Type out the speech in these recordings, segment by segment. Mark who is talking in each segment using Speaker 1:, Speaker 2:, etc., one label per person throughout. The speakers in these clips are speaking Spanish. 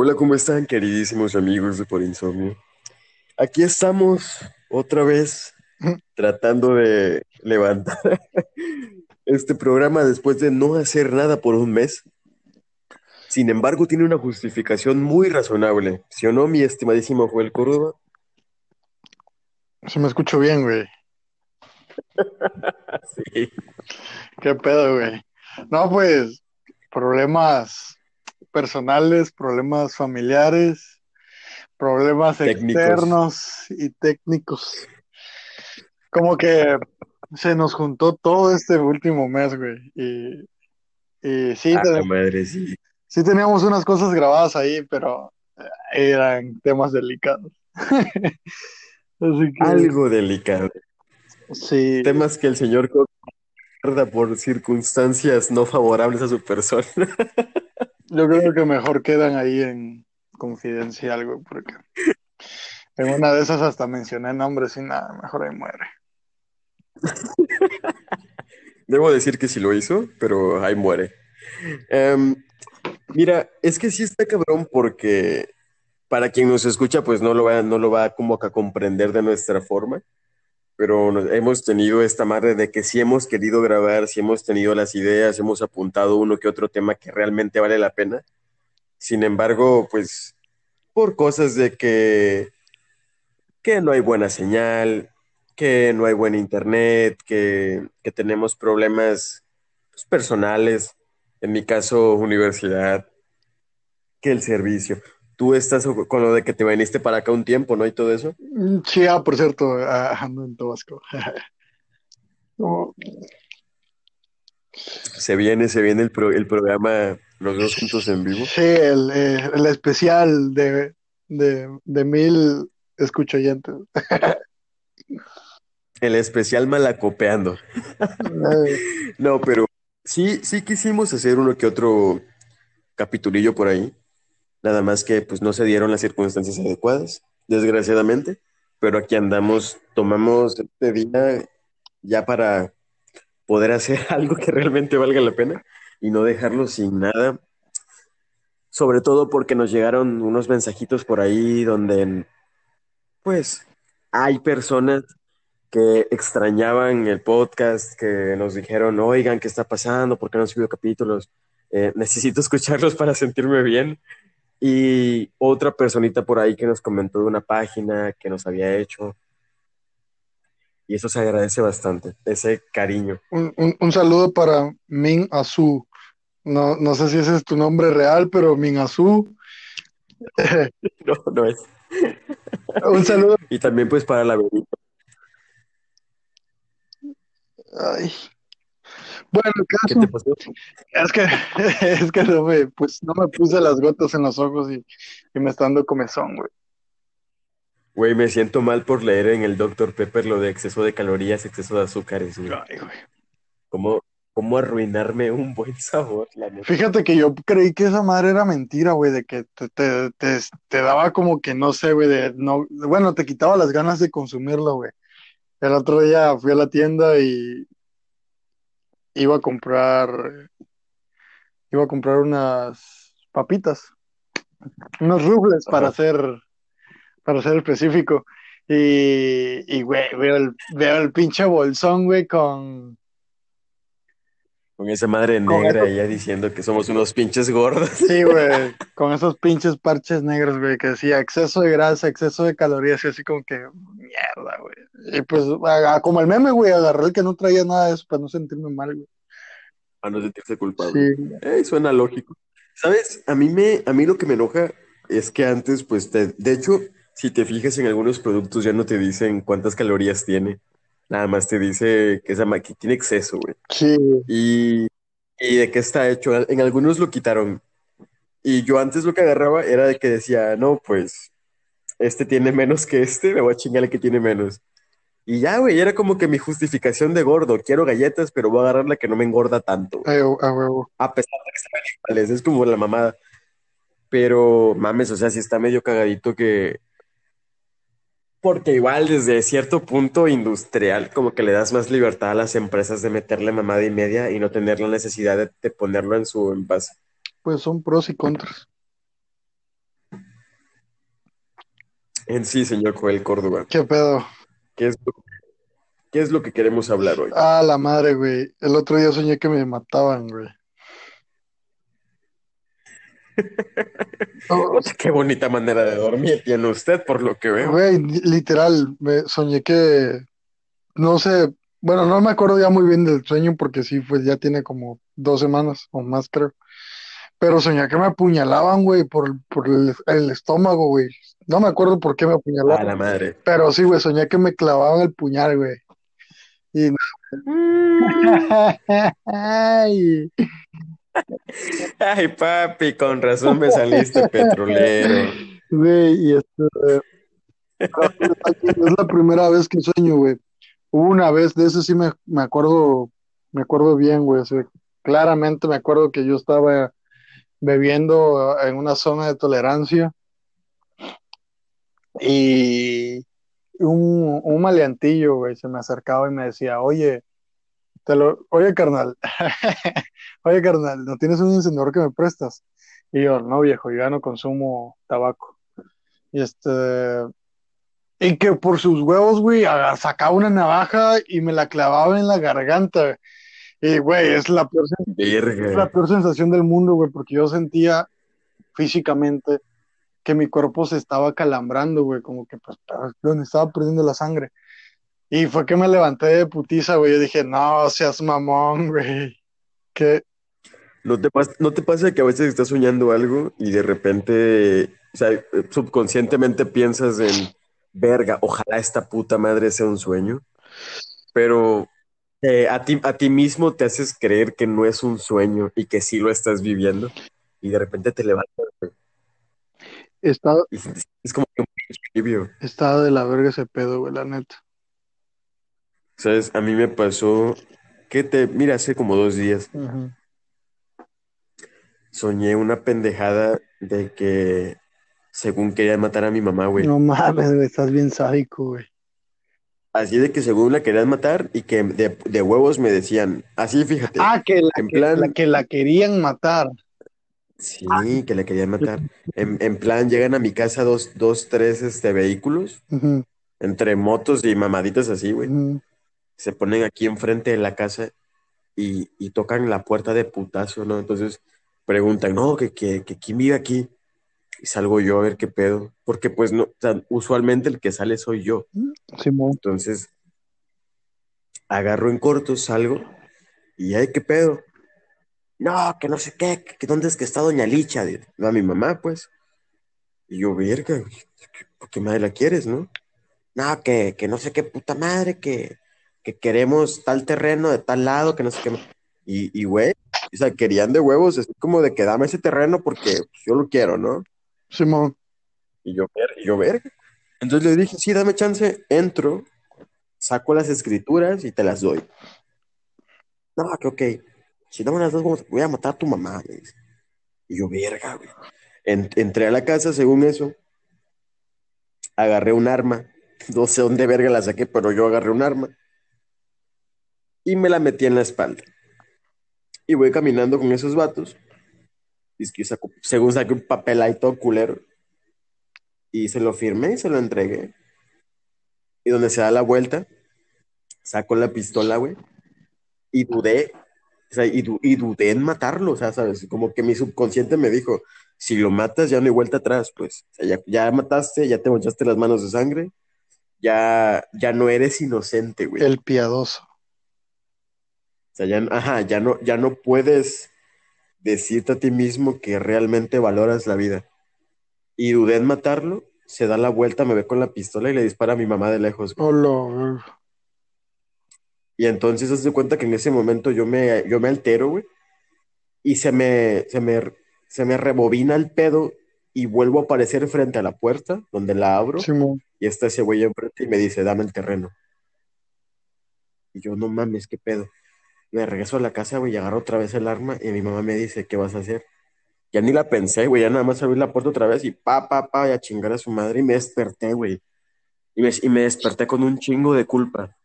Speaker 1: Hola, ¿cómo están, queridísimos amigos de Por Insomnio? Aquí estamos otra vez tratando de levantar este programa después de no hacer nada por un mes. Sin embargo, tiene una justificación muy razonable. ¿Sí o no, mi estimadísimo Joel Córdoba?
Speaker 2: Si me escucho bien, güey.
Speaker 1: Sí.
Speaker 2: ¿Qué pedo, güey? No, pues, problemas personales, problemas familiares, problemas
Speaker 1: Técnicos.
Speaker 2: externos y técnicos. Como que se nos juntó todo este último mes, güey. Y, y sí,
Speaker 1: Ah, madre, sí.
Speaker 2: sí teníamos unas cosas grabadas ahí, pero eran temas delicados. Así que,
Speaker 1: Algo delicado.
Speaker 2: sí.
Speaker 1: Temas que el señor guarda por circunstancias no favorables a su persona.
Speaker 2: Yo creo que mejor quedan ahí en confidencial, güey, porque en una de esas hasta mencioné nombres y nada, mejor ahí muere.
Speaker 1: Debo decir que sí lo hizo, pero ahí muere. Em, mira, es que sí está cabrón porque para quien nos escucha, pues no lo va, no lo va como a comprender de nuestra forma, pero hemos tenido esta madre de que sí hemos querido grabar, sí hemos tenido las ideas, hemos apuntado uno que otro tema que realmente vale la pena. Sin embargo, pues por cosas de que, que no hay buena señal, que no hay buen internet, que, que tenemos problemas pues, personales, en mi caso, universidad, que el servicio. Tú estás con lo de que te viniste para acá un tiempo, ¿no? Y todo eso.
Speaker 2: Mm, Sí, ah, por cierto, ah, ando en Tabasco. No,
Speaker 1: Se viene, se viene el, pro- el programa Los dos juntos en vivo.
Speaker 2: Sí, el, eh, el especial de, de, de mil escuchoyentes.
Speaker 1: El especial Malacopeando.
Speaker 2: Eh,
Speaker 1: No, pero sí, sí quisimos hacer uno que otro capitulillo por ahí. Nada más que pues no se dieron las circunstancias adecuadas, desgraciadamente. Pero aquí andamos, tomamos este día ya para poder hacer algo que realmente valga la pena y no dejarlo sin nada. Sobre todo porque nos llegaron unos mensajitos por ahí donde pues hay personas que extrañaban el podcast, que nos dijeron, oigan, ¿qué está pasando? ¿Por qué no han subido capítulos? Eh, necesito escucharlos para sentirme bien. Y otra personita por ahí que nos comentó de una página que nos había hecho. Y eso se agradece bastante, ese cariño.
Speaker 2: un, un, un saludo para Min Azu. No, no sé si ese es tu nombre real, pero Min Azu.
Speaker 1: No, no es.
Speaker 2: Un saludo.
Speaker 1: Y también pues para la.
Speaker 2: Ay. Bueno, el
Speaker 1: ¿Qué
Speaker 2: caso
Speaker 1: te pasó?
Speaker 2: es que, es que no me, pues, no me puse las gotas en los ojos y, y me está dando comezón, güey.
Speaker 1: Güey, me siento mal por leer en el Dr. Pepper lo de exceso de calorías, exceso de azúcares, güey.
Speaker 2: Ay, güey.
Speaker 1: ¿Cómo, cómo arruinarme un buen sabor, la neta?
Speaker 2: Fíjate que yo creí que esa madre era mentira, güey, de que te, te, te, te daba como que, no sé, güey, de, no, bueno, te quitaba las ganas de consumirlo, güey. El otro día fui a la tienda y iba a comprar, iba a comprar unas papitas, unos rufles para ser, para ser específico. Y, y güey, veo el, veo el pinche bolsón, güey, con,
Speaker 1: Con esa madre negra
Speaker 2: eso-
Speaker 1: ella diciendo que somos unos pinches gordos.
Speaker 2: Sí, güey, con esos pinches parches negros, güey, que decía exceso de grasa, exceso de calorías, y así como que mierda, güey. Y pues, como el meme, güey, agarré el que no traía nada de eso para no sentirme mal, güey.
Speaker 1: A no sentirse culpable.
Speaker 2: Sí,
Speaker 1: Eh, suena lógico. ¿Sabes? A mí me, a mí lo que me enoja es que antes, pues, te- de hecho, si te fijas en algunos productos ya no te dicen cuántas calorías tiene. Nada más te dice que, esa que tiene exceso, güey.
Speaker 2: sí,
Speaker 1: Y, y de qué está hecho. En algunos lo quitaron. Y yo antes lo que agarraba era de que decía, no, pues, este tiene menos que este, me voy a chingar el que tiene menos. Y ya, güey, era como que mi justificación de gordo. Quiero galletas, pero voy a agarrar la que no me engorda tanto. güey.
Speaker 2: a huevo, a
Speaker 1: pesar de que ven iguales, es como la mamada. Pero mames, o sea, sí está medio cagadito que. Porque igual desde cierto punto industrial, como que le das más libertad a las empresas de meterle mamada y media y no tener la necesidad de, ponerlo en su envase.
Speaker 2: Pues son pros y contras.
Speaker 1: En sí, señor Joel Córdoba.
Speaker 2: ¿Qué pedo?
Speaker 1: ¿Qué es, lo, ¿Qué es lo que queremos hablar hoy?
Speaker 2: Ah, la madre, güey. El otro día soñé que me mataban, güey. Oh,
Speaker 1: Qué bonita manera de dormir tiene usted, por lo que veo.
Speaker 2: Güey, literal, me soñé que, no sé, bueno, no me acuerdo ya muy bien del sueño porque sí, pues ya tiene como dos semanas o más, creo. Pero soñé que me apuñalaban, güey, por, por el, el estómago, güey. No me acuerdo por qué me
Speaker 1: A
Speaker 2: apuñalaban,
Speaker 1: la madre.
Speaker 2: pero sí, güey, soñé que me clavaban el puñal, güey. Y Ay,
Speaker 1: Ay, papi, con razón me saliste petrolero.
Speaker 2: güey, y este, es la primera vez que sueño, güey. Hubo una vez, de eso sí me, me acuerdo, me acuerdo bien, güey. claramente me acuerdo que yo estaba bebiendo en una zona de tolerancia y un, un maleantillo, güey, se me acercaba y me decía, oye, te lo, oye, carnal, oye, carnal, ¿no tienes un encendedor que me prestas? Y yo, no, viejo, yo ya no consumo tabaco. Y este, y que por sus huevos, güey, sacaba una navaja y me la clavaba en la garganta. Y, güey, es la peor, es la peor sensación del mundo, güey, porque yo sentía físicamente que mi cuerpo se estaba calambrando, güey, como que pues donde estaba perdiendo la sangre. Y fue que me levanté de putiza, güey. Yo dije, no, seas mamón, güey. Que,
Speaker 1: ¿No te pasa, no te pasa que a veces estás soñando algo y de repente, o sea, subconscientemente piensas en, verga, ojalá esta puta madre sea un sueño? Pero eh, a ti, a ti mismo te haces creer que no es un sueño y que sí lo estás viviendo y de repente te levantas
Speaker 2: está,
Speaker 1: y es como que un
Speaker 2: está de la verga ese pedo, güey, la neta.
Speaker 1: ¿Sabes? A mí me pasó que te, mira, hace como dos días soñé una pendejada de que según quería matar a mi mamá, güey.
Speaker 2: No mames, güey, estás bien sádico, güey.
Speaker 1: Así de que según la querían matar y que de, de huevos me decían, así fíjate,
Speaker 2: Ah, que la,
Speaker 1: en
Speaker 2: que,
Speaker 1: plan-
Speaker 2: la que la querían matar.
Speaker 1: sí, que la querían matar. En, en plan, llegan a mi casa dos, dos, tres este, vehículos, entre motos y mamaditas así, güey. Se ponen aquí enfrente de la casa y, y tocan la puerta de putazo, ¿no? Entonces preguntan, no, que, que, que quién vive aquí. Y salgo yo a ver qué pedo. Porque pues no, o sea, usualmente el que sale soy yo.
Speaker 2: Simón.
Speaker 1: Entonces, agarro en corto, salgo y ay, ¿qué pedo? No, que no sé qué, que, dónde es que está Doña Licha, a mi mamá, pues. Y yo, verga, ¿por qué madre la quieres, no? No, que, que no sé qué puta madre, que, que queremos tal terreno de tal lado, que no sé qué. Y, y güey, o sea, querían de huevos, es como de que dame ese terreno porque pues, yo lo quiero, ¿no?
Speaker 2: Simón.
Speaker 1: Y yo, y yo, verga. Entonces le dije, sí, dame chance, entro, saco las escrituras y te las doy. No, que ok. Si no me las das, voy a matar a tu mamá. Y yo, verga, güey. En- entré a la casa, según eso, agarré un arma. No sé dónde verga la saqué, pero yo agarré un arma y me la metí en la espalda. Y voy caminando con esos vatos. Y es que según saqué un papel ahí todo culero. Y se lo firmé y se lo entregué. Y donde se da la vuelta, saco la pistola, güey. Y dudé, o sea, y, du- y dudé en matarlo, o sea, ¿sabes? Como que mi subconsciente me dijo, si lo matas ya no hay vuelta atrás, pues. Ya, ya mataste, ya te manchaste las manos de sangre, ya, ya no eres inocente, güey.
Speaker 2: El piadoso.
Speaker 1: O sea, ya, ajá, ya no, ya no puedes decirte a ti mismo que realmente valoras la vida. Y dudé en matarlo, se da la vuelta, me ve con la pistola y le dispara a mi mamá de lejos. güey.
Speaker 2: Hola,
Speaker 1: Y entonces se cuenta que en ese momento yo me, yo me altero, güey, y se me, se me, se me rebobina el pedo y vuelvo a aparecer frente a la puerta donde la abro
Speaker 2: Simón.
Speaker 1: y está ese güey enfrente y me dice, dame el terreno. Y yo, no mames, qué pedo. Me regreso a la casa, güey, y agarro otra vez el arma y mi mamá me dice, ¿qué vas a hacer? Ya ni la pensé, güey, ya nada más abrí la puerta otra vez y pa, pa, pa, y a chingar a su madre y me desperté, güey. Y me, y me desperté con un chingo de culpa.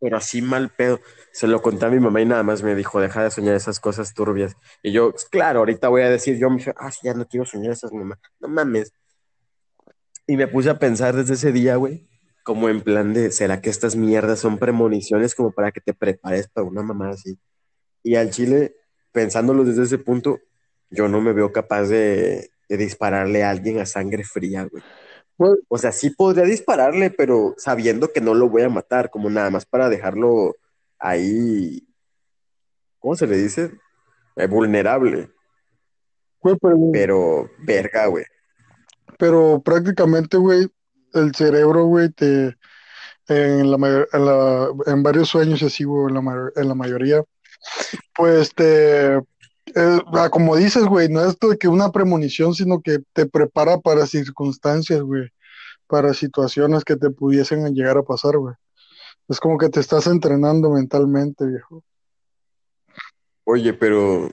Speaker 1: Pero así mal pedo. Se lo conté a mi mamá y nada más me dijo, deja de soñar esas cosas turbias. Y yo, claro, ahorita voy a decir, yo me dije, ah, ya no quiero soñar esas mamás. No mames. Y me puse a pensar desde ese día, güey, como en plan de, ¿será que estas mierdas son premoniciones como para que te prepares para una mamá así? Y al chile, pensándolo desde ese punto, yo no me veo capaz de, de dispararle a alguien a sangre fría, güey. O sea, sí podría dispararle, pero sabiendo que no lo voy a matar, como nada más para dejarlo ahí, ¿cómo se le dice? Eh, vulnerable,
Speaker 2: güey, pero,
Speaker 1: pero verga, güey.
Speaker 2: pero prácticamente, güey, el cerebro, güey, te en la, en la- en varios sueños güey, en la, en la mayoría, pues te, eh, ah, como dices, güey, no es de que una premonición, sino que te prepara para circunstancias, güey, para situaciones que te pudiesen llegar a pasar, güey. Es como que te estás entrenando mentalmente, viejo.
Speaker 1: Oye, pero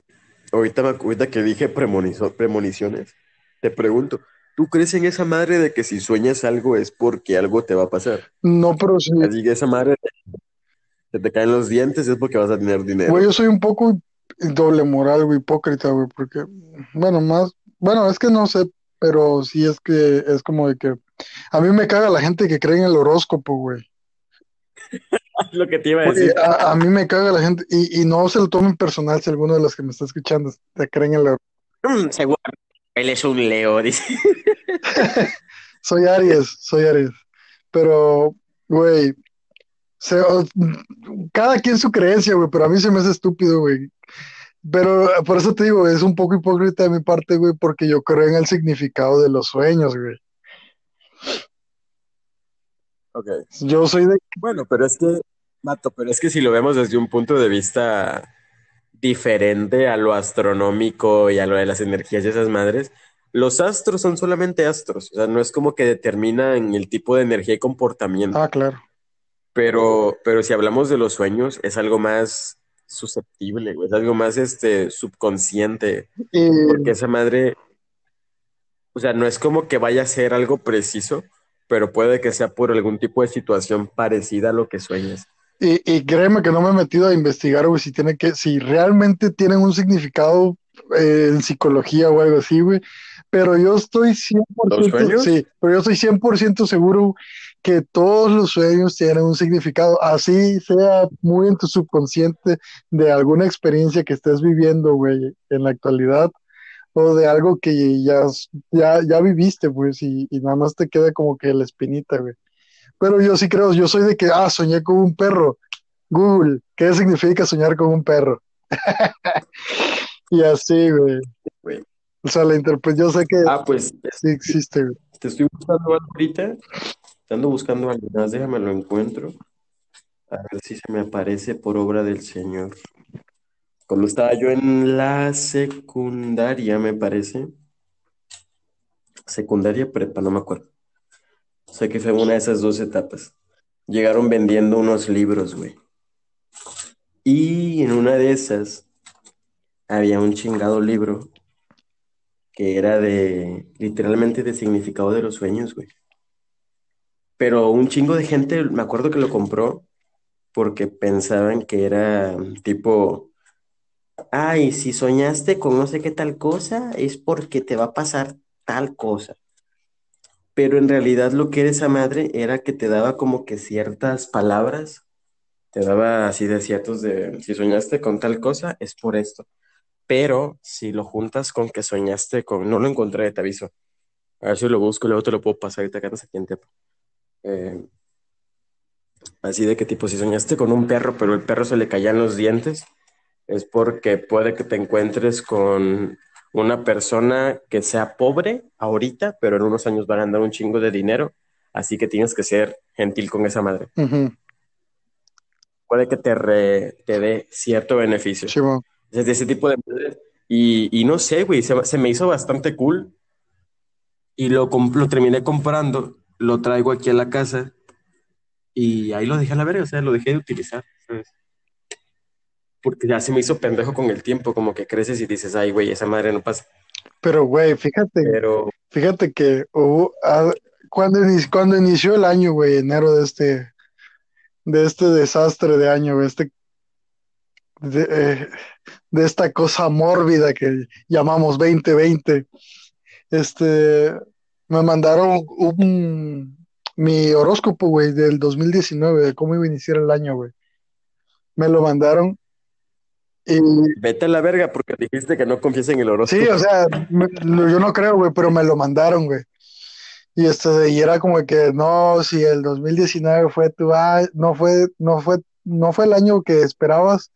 Speaker 1: ahorita, ahorita que dije premoniciones, te pregunto, ¿tú crees en esa madre de que si sueñas algo es porque algo te va a pasar?
Speaker 2: No, pero sí,
Speaker 1: Así que esa madre se te caen los dientes es porque vas a tener dinero.
Speaker 2: güey, yo soy un poco doble moral, güey, hipócrita, güey, porque, bueno, más, bueno, es que no sé, pero sí es que es como de que a mí me caga la gente que cree en el horóscopo, güey.
Speaker 1: lo que te iba a
Speaker 2: Güey,
Speaker 1: decir.
Speaker 2: a, a mí me caga la gente, y, y no se lo tomen personal si alguno de los que me está escuchando te creen en el horóscopo.
Speaker 1: Mm, seguro. Él es un Leo, dice.
Speaker 2: Soy Aries, soy Aries. Pero, güey, cada quien su creencia, güey, pero a mí se me hace estúpido, güey. Pero por eso te digo, es un poco hipócrita de mi parte, güey, porque yo creo en el significado de los sueños, güey.
Speaker 1: Ok.
Speaker 2: Yo soy de...
Speaker 1: Bueno, pero es que, Mato, pero es que si lo vemos desde un punto de vista diferente a lo astronómico y a lo de las energías de esas madres, los astros son solamente astros, o sea, no es como que determinan el tipo de energía y comportamiento,
Speaker 2: Ah, claro.
Speaker 1: pero, pero si hablamos de los sueños, es algo más susceptible, es algo más este, subconsciente,
Speaker 2: Y,
Speaker 1: porque esa madre, o sea, no es como que vaya a ser algo preciso, pero puede que sea por algún tipo de situación parecida a lo que sueñas.
Speaker 2: Y, y créeme que no me he metido a investigar, güey, si tiene que, si realmente tienen un significado eh, en psicología o algo así, güey. Pero yo estoy 100%,
Speaker 1: ¿Los sueños?
Speaker 2: sí, pero yo estoy 100% seguro que todos los sueños tienen un significado, así sea muy en tu subconsciente de alguna experiencia que estés viviendo, güey, en la actualidad, o de algo que ya, ya, ya viviste, pues, y, y nada más te queda como que la espinita, güey. Pero yo sí creo, yo soy de que, ah, soñé con un perro. Google, ¿qué significa soñar con un perro? Y así, güey.
Speaker 1: Güey.
Speaker 2: O sea, la interpre- yo sé que
Speaker 1: Ah, pues
Speaker 2: sí existe, güey.
Speaker 1: te estoy buscando algo ahorita. Te ando buscando algo más, déjame lo encuentro. A ver si se me aparece por obra del Señor. Cuando estaba yo en la secundaria, me parece. Secundaria prepa, no me acuerdo. Sé que fue una de esas dos etapas. Llegaron vendiendo unos libros, güey. Y en una de esas había un chingado libro que era de, literalmente de significado de los sueños, güey. Pero un chingo de gente, me acuerdo que lo compró porque pensaban que era tipo, ay, si soñaste con no sé qué tal cosa, es porque te va a pasar tal cosa. Pero en realidad lo que era esa madre era que te daba como que ciertas palabras, te daba así de ciertos de, si soñaste con tal cosa, es por esto. Pero si lo juntas con que soñaste con, no lo encontré, te aviso. A ver si lo busco, luego te lo puedo pasar ahorita que andas aquí en. Eh, así de que tipo, si soñaste con un perro, pero el perro se le caían los dientes, es porque puede que te encuentres con una persona que sea pobre ahorita, pero en unos años van a andar un chingo de dinero, así que tienes que ser gentil con esa madre. Puede que te, re- te dé cierto beneficio. Es de ese tipo de. Y, y no sé, güey, se, se me hizo bastante cool. Y lo, lo terminé comprando, lo traigo aquí a la casa y ahí lo dejé a la verga, o sea, lo dejé de utilizar, ¿sabes? Porque ya se me hizo pendejo con el tiempo, como que creces y dices, ay, güey, esa madre no pasa.
Speaker 2: Pero, güey, fíjate,
Speaker 1: Pero,
Speaker 2: fíjate que hubo, ah, cuando, cuando inició el año, güey, enero de este, de este desastre de año, güey, este, de, eh, de esta cosa mórbida que llamamos 2020, este, Me mandaron un, mi horóscopo, güey, del 2019, de cómo iba a iniciar el año, güey. Me lo mandaron y
Speaker 1: Vete a la verga porque dijiste que no confías en el horóscopo.
Speaker 2: sí, o sea, me- yo no creo, güey, pero me lo mandaron, güey. Y este, y era como que no, si el 2019 fue tu a- no fue, no fue, no fue el año que esperabas,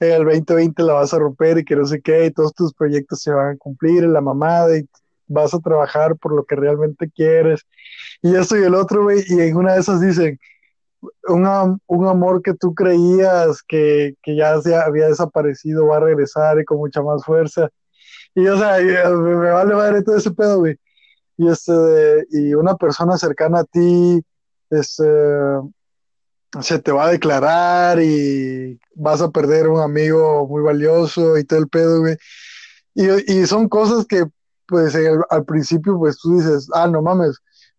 Speaker 2: el 2020 la vas a romper y que no sé qué, y todos tus proyectos se van a cumplir, y la mamada, y vas a trabajar por lo que realmente quieres, y esto y el otro, güey, y en una de esas dicen, un, un amor que tú creías que, que ya se había desaparecido va a regresar y con mucha más fuerza. Y o sea, eh, me, me vale madre todo ese pedo, güey. Y este, y una persona cercana a ti, este, se te va a declarar y vas a perder un amigo muy valioso y todo el pedo, güey. Y, y son cosas que, pues, el- al principio, pues tú dices, ah, no mames,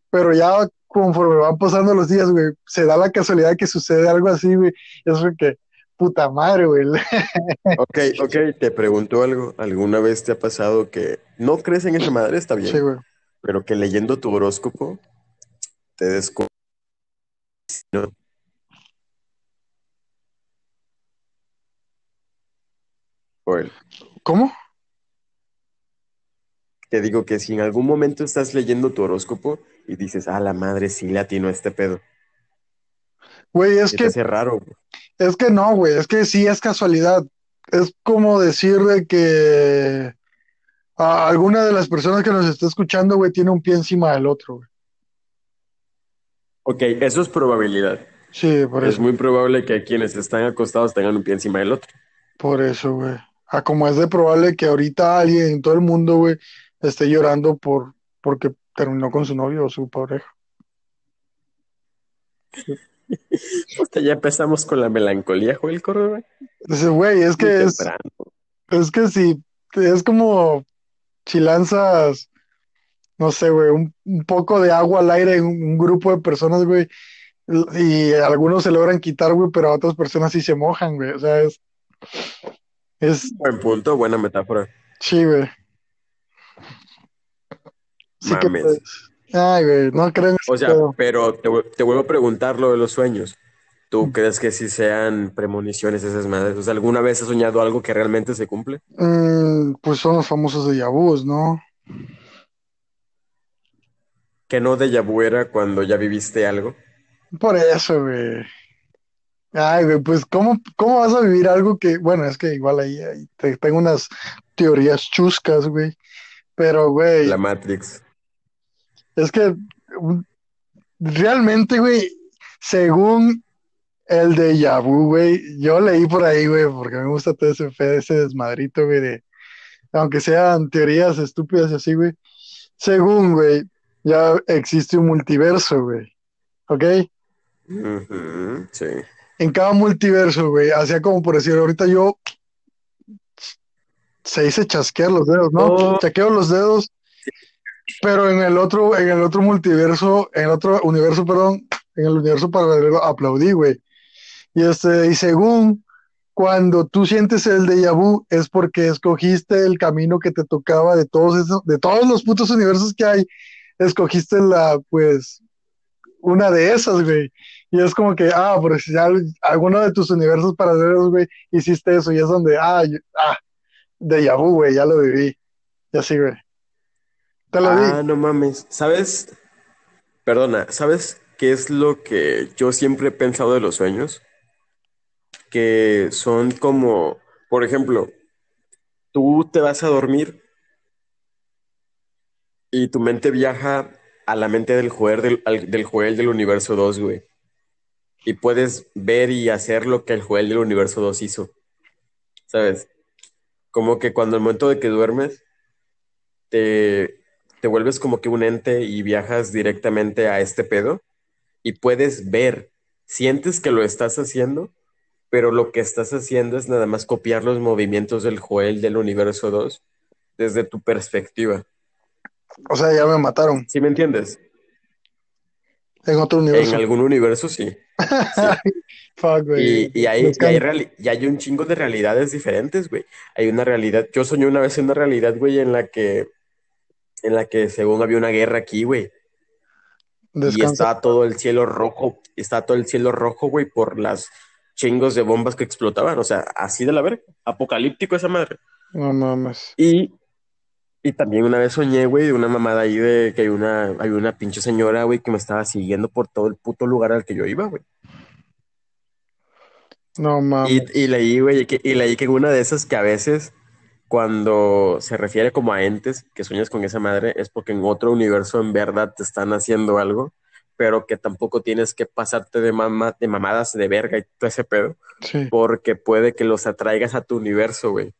Speaker 2: pero ya conforme van pasando los días, güey, se da la casualidad que sucede algo así, güey. Es que, puta madre, güey.
Speaker 1: Ok, ok, te pregunto algo. ¿Alguna vez te ha pasado que no crees en esa madre? Está bien,
Speaker 2: Sí, güey.
Speaker 1: pero que leyendo tu horóscopo te des cu- ¿no? Joel,
Speaker 2: ¿Cómo?
Speaker 1: te digo que si en algún momento estás leyendo tu horóscopo y dices, ah, la madre sí le atinó a este pedo,
Speaker 2: Güey, es que
Speaker 1: hace raro. güey.
Speaker 2: Es que no, güey, es que sí es casualidad. Es como decir de que a alguna de las personas que nos está escuchando, güey, tiene un pie encima del otro, güey.
Speaker 1: Ok, eso es probabilidad.
Speaker 2: Sí, por
Speaker 1: Es
Speaker 2: eso,
Speaker 1: muy probable que quienes están acostados tengan un pie encima del otro.
Speaker 2: por eso, güey. Ah, como es de probable que ahorita alguien en todo el mundo, güey, esté llorando por porque terminó con su novio o su pareja.
Speaker 1: Puta, ya empezamos con la melancolía, Joel Córdoba.
Speaker 2: Dice, güey, es que es, es que si es como si lanzas, no sé, güey, un, un poco de agua al aire en un, un grupo de personas, güey, y algunos se logran quitar, güey, pero a otras personas sí se mojan, güey. O sea, es, es,
Speaker 1: Buen punto, buena metáfora.
Speaker 2: sí, güey. Sí
Speaker 1: Mames.
Speaker 2: ay, güey, no creo en
Speaker 1: O sea, pero te, vu- te vuelvo a preguntar lo de los sueños.
Speaker 2: Mm.
Speaker 1: ¿Tú crees que sí sean premoniciones esas madres? O sea, ¿alguna vez has soñado algo que realmente se cumple?
Speaker 2: Mm, pues son los famosos de vus, ¿no?
Speaker 1: Que no de vu era cuando ya viviste algo.
Speaker 2: Por eso, güey. Ay, güey, pues, ¿cómo, cómo vas a vivir algo que, bueno, es que igual ahí, ahí te- tengo unas teorías chuscas, güey. Pero, güey,
Speaker 1: La Matrix.
Speaker 2: Es que realmente, güey, según el de vu, güey, yo leí por ahí, güey, porque me gusta todo ese, fe- ese desmadrito, güey, de, aunque sean teorías estúpidas y así, güey. Según, güey, ya existe un multiverso, güey. ¿Ok?
Speaker 1: Sí.
Speaker 2: En cada multiverso, güey, hacía como por decir, ahorita yo se dice chasquear los dedos, ¿no?
Speaker 1: Oh.
Speaker 2: Chaqueo los dedos, pero en el otro, en el otro multiverso, en el otro universo, perdón, en el universo paralelo aplaudí, güey. Y este, y según cuando tú sientes el déjà vu, es porque escogiste el camino que te tocaba de todos esos, de todos los putos universos que hay, escogiste la, pues, una de esas, güey. Y es como que, ah, por si ya alguno de tus universos paralelos, güey, hiciste eso, y es donde, ah, yo- ah, déjà vu, güey, ya lo viví. Y así, güey.
Speaker 1: Ah, no mames. ¿Sabes? Perdona, ¿sabes qué es lo que yo siempre he pensado de los sueños? Que son como, por ejemplo, tú te vas a dormir y tu mente viaja a la mente del Joel del, al- del universo 2, güey. Y puedes ver y hacer lo que el Joel del universo 2 hizo. ¿Sabes? Como que cuando el momento de que duermes, te, te vuelves como que un ente y viajas directamente a este pedo y puedes ver, sientes que lo estás haciendo, pero lo que estás haciendo es nada más copiar los movimientos del Joel del universo 2 desde tu perspectiva.
Speaker 2: O sea, ya me mataron
Speaker 1: ¿Sí me entiendes?
Speaker 2: en otro
Speaker 1: En
Speaker 2: universo.
Speaker 1: algún universo sí. sí.
Speaker 2: Fuck, güey.
Speaker 1: Y, y hay, y, hay y hay un chingo de realidades diferentes, güey. Hay una realidad, yo soñé una vez en una realidad, güey, en la que en la que según había una guerra aquí, güey. Y estaba todo el cielo rojo, estaba todo el cielo rojo, güey, por las chingos de bombas que explotaban. O sea, así de la verga. Apocalíptico esa madre.
Speaker 2: No mames.
Speaker 1: Y, y también una vez soñé, güey, de una mamada ahí de que hay una, hay una pinche señora, güey, que me estaba siguiendo por todo el puto lugar al que yo iba, güey.
Speaker 2: No mames.
Speaker 1: Y, y leí, güey, que, y leí que una de esas que a veces, cuando se refiere como a entes que sueñas con esa madre, es porque en otro universo en verdad te están haciendo algo, pero que tampoco tienes que pasarte de, mama, de mamadas de verga y todo ese pedo,
Speaker 2: Sí.
Speaker 1: porque puede que los atraigas a tu universo, güey.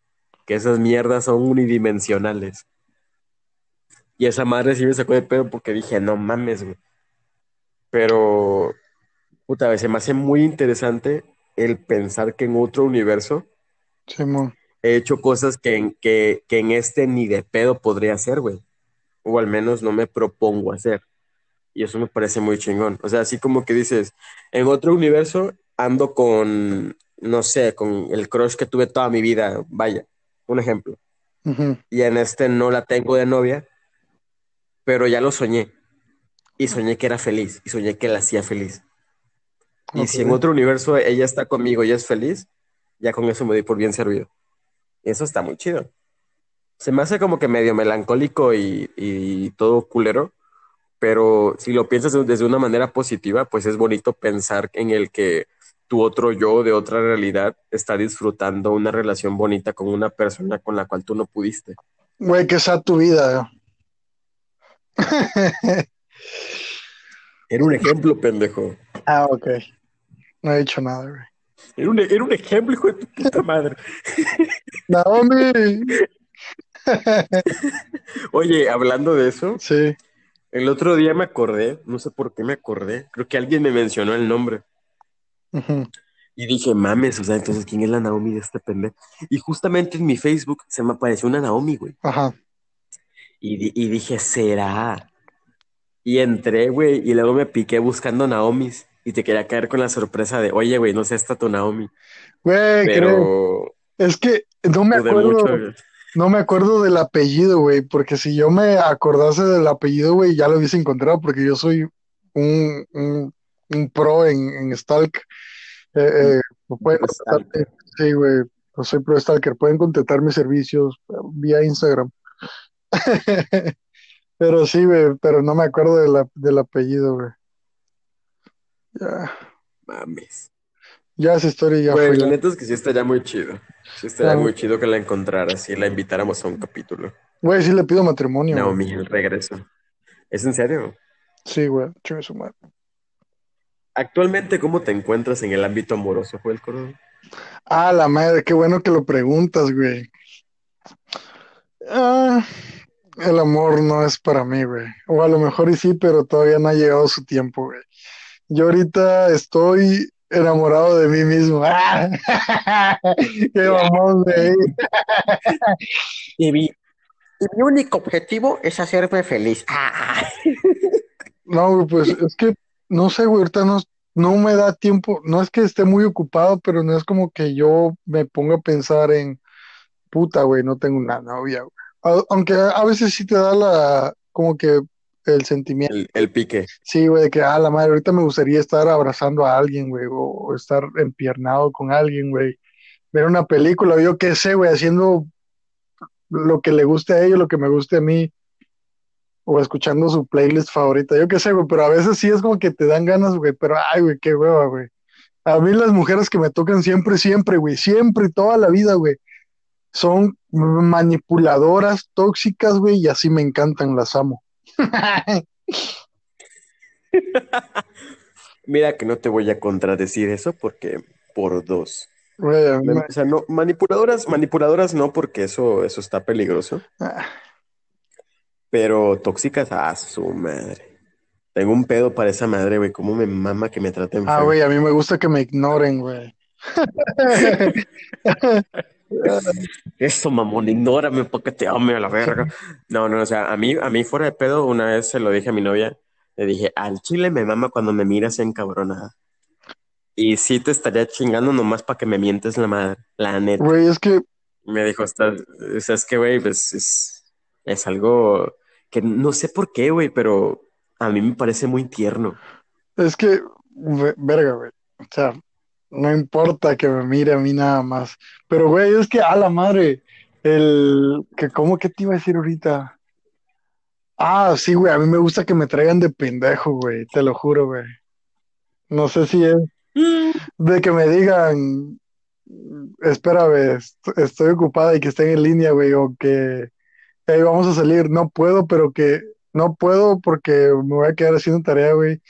Speaker 1: Que esas mierdas son unidimensionales. Y esa madre sí me sacó de pedo porque dije, no mames, güey. Pero, puta, se me hace muy interesante el pensar que en otro universo
Speaker 2: Simón.
Speaker 1: He hecho cosas que en, que, que en este ni de pedo podría hacer, güey. O al menos no me propongo hacer. Y eso me parece muy chingón. O sea, así como que dices, en otro universo ando con, no sé, con el crush que tuve toda mi vida, vaya, un ejemplo. Y en este no la tengo de novia, pero ya lo soñé. Y soñé que era feliz, y soñé que la hacía feliz. Y si en otro universo ella está conmigo y es feliz, ya con eso me doy por bien servido. Eso está muy chido. Se me hace como que medio melancólico y, y todo culero, pero si lo piensas de- desde una manera positiva, pues es bonito pensar en el que tu otro yo de otra realidad está disfrutando una relación bonita con una persona con la cual tú no pudiste.
Speaker 2: Güey, que sea tu vida.
Speaker 1: Era un ejemplo, pendejo.
Speaker 2: Ah, ok. No he dicho nada, güey.
Speaker 1: Era un, era un ejemplo, hijo de tu puta madre.
Speaker 2: Naomi.
Speaker 1: Oye, hablando de eso,
Speaker 2: Sí.
Speaker 1: el otro día me acordé, no sé por qué me acordé, creo que alguien me mencionó el nombre.
Speaker 2: Ujú.
Speaker 1: Y dije, mames, o sea, entonces, ¿quién es la Naomi de este pendejo? Y justamente en mi Facebook se me apareció una Naomi, güey.
Speaker 2: Ajá.
Speaker 1: Y, di- y dije, ¿será? Y entré, güey, y luego me piqué buscando Naomis. Y te quería caer con la sorpresa de, oye, güey, no sé, esta tu Naomi.
Speaker 2: Güey, creo.
Speaker 1: Pero
Speaker 2: Es que no me acuerdo.
Speaker 1: mucho.
Speaker 2: No me acuerdo del apellido, güey, porque si yo me acordase del apellido, güey, ya lo hubiese encontrado, porque yo soy un, un, un pro en, en Stalk. Eh, eh, pueden contactar, eh, sí, güey, soy pro Stalker, pueden contratar mis servicios vía Instagram. Pero sí, güey, pero no me acuerdo de la- del apellido, güey. Ya,
Speaker 1: Mames.
Speaker 2: ya esa historia ya
Speaker 1: Güey,
Speaker 2: fue.
Speaker 1: la neta es que sí estaría muy chido. Sí estaría
Speaker 2: Ya,
Speaker 1: muy chido que la encontraras y la invitáramos a un capítulo.
Speaker 2: Güey, sí le pido matrimonio.
Speaker 1: Naomi, el regreso. ¿Es en serio?
Speaker 2: Sí, güey, chingue su madre.
Speaker 1: Actualmente, ¿cómo te encuentras en el ámbito amoroso, Joel Cordón?
Speaker 2: Ah, la madre, qué bueno que lo preguntas, güey. Ah, el amor no es para mí, güey. O a lo mejor y sí, pero todavía no ha llegado su tiempo, güey. Yo ahorita estoy enamorado de mí mismo. ¡Ah! ¡Qué mamón, güey!
Speaker 1: Y mi, y mi único objetivo es hacerme feliz. Ah.
Speaker 2: No, güey, pues es que, no sé, güey, ahorita no, no me da tiempo. No es que esté muy ocupado, pero no es como que yo me ponga a pensar en, puta, güey, no tengo una novia, güey. Aunque a veces sí te da la, como que el sentimiento.
Speaker 1: El, el pique.
Speaker 2: Sí, güey, de que, ah, la madre, ahorita me gustaría estar abrazando a alguien, güey, o, o estar empiernado con alguien, güey. Ver una película, o yo qué sé, güey, haciendo lo que le guste a ellos, lo que me guste a mí, o escuchando su playlist favorita, yo qué sé, güey, pero a veces sí es como que te dan ganas, güey, pero, ay, güey, qué hueva, güey. A mí las mujeres que me tocan siempre, siempre, güey, siempre, toda la vida, güey, son manipuladoras, tóxicas, güey, y así me encantan, las amo.
Speaker 1: Mira que no te voy a contradecir eso porque por dos.
Speaker 2: Me-
Speaker 1: O sea, no, manipuladoras, manipuladoras no, porque eso, eso está peligroso.
Speaker 2: ah.
Speaker 1: Pero tóxicas, a su madre. Tengo un pedo para esa madre, güey. ¿Cómo me mama que me traten
Speaker 2: Ah, güey, a mí me gusta que me ignoren, güey.
Speaker 1: Eso, mamón, ignórame porque te ame a la verga. No, no, o sea, a mí, a mí fuera de pedo, una vez se lo dije a mi novia, le dije, al chile me mama cuando me miras encabronada. Y sí te estaría chingando nomás para que me mientes la madre, la neta.
Speaker 2: Güey, es que,
Speaker 1: Me dijo, "Estás- o sea, es que, güey, pues es, es algo que no sé por qué, güey, pero a mí me parece muy tierno.
Speaker 2: Es que, ve- verga, güey. O sea, no importa que me mire a mí nada más. Pero, güey, es que a la madre, el que cómo que te iba a decir ahorita. Ah, sí, güey, a mí me gusta que me traigan de pendejo, güey, te lo juro, güey. No sé si es de que me digan, espérame, est- estoy ocupada y que estén en línea, güey, o que, hey, vamos a salir, no puedo, pero que, no puedo porque me voy a quedar haciendo tarea, güey,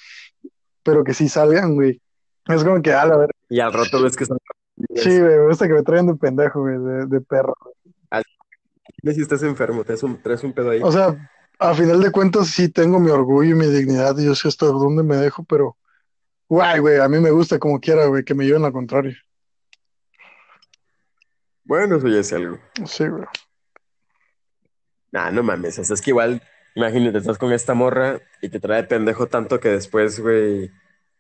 Speaker 2: pero que sí salgan, güey. Es como que, a la ver,
Speaker 1: Y al rato ves que son
Speaker 2: sí, güey, me gusta que me traigan de pendejo, güey, de, de perro.
Speaker 1: Dime si estás enfermo, traes un, traes un pedo ahí.
Speaker 2: O sea, a final de cuentas sí tengo mi orgullo y mi dignidad y yo sé hasta dónde me dejo, pero, guay, güey, a mí me gusta como quiera, güey, que me lleven al contrario.
Speaker 1: Bueno, eso ya es algo.
Speaker 2: Sí, güey.
Speaker 1: Nah, no mames, o sea, es que igual, imagínate, estás con esta morra y te trae pendejo tanto que después, güey,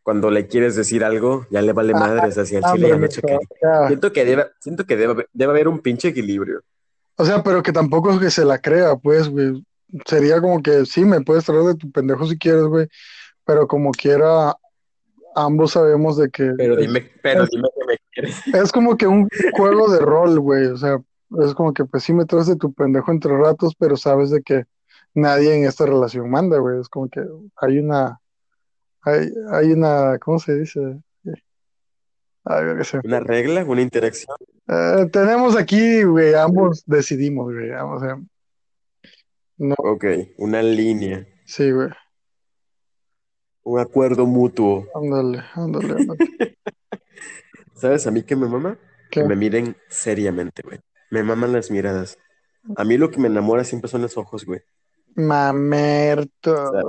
Speaker 1: cuando le quieres decir algo, ya le vale madre, o sea, si al
Speaker 2: Ah,
Speaker 1: chile ya me choca.
Speaker 2: ya.
Speaker 1: Siento que debe, siento que debe, haber- debe haber un pinche equilibrio.
Speaker 2: O sea, pero que tampoco es que se la crea, pues, güey. Sería como que sí, me puedes traer de tu pendejo si quieres, güey, pero como quiera, ambos sabemos de que
Speaker 1: Pero
Speaker 2: es,
Speaker 1: dime, pero
Speaker 2: es,
Speaker 1: dime que me quieres.
Speaker 2: es como que un juego de rol, güey. O sea, es como que pues sí me traes de tu pendejo entre ratos, pero sabes de que nadie en esta relación manda, güey. Es como que hay una, hay, hay una, ¿cómo se dice? Ay, se
Speaker 1: Una regla, una interacción.
Speaker 2: Eh, tenemos aquí, güey, ambos decidimos, güey. No,
Speaker 1: Ok, una línea,
Speaker 2: sí, güey.
Speaker 1: un acuerdo mutuo.
Speaker 2: Ándale, ándale, ándale.
Speaker 1: ¿Sabes? A mí que me mama, que
Speaker 2: ¿Qué?
Speaker 1: me miren seriamente, güey. Me maman las miradas. A mí lo que me enamora siempre son los ojos, güey.
Speaker 2: Mamerto.
Speaker 1: O sea,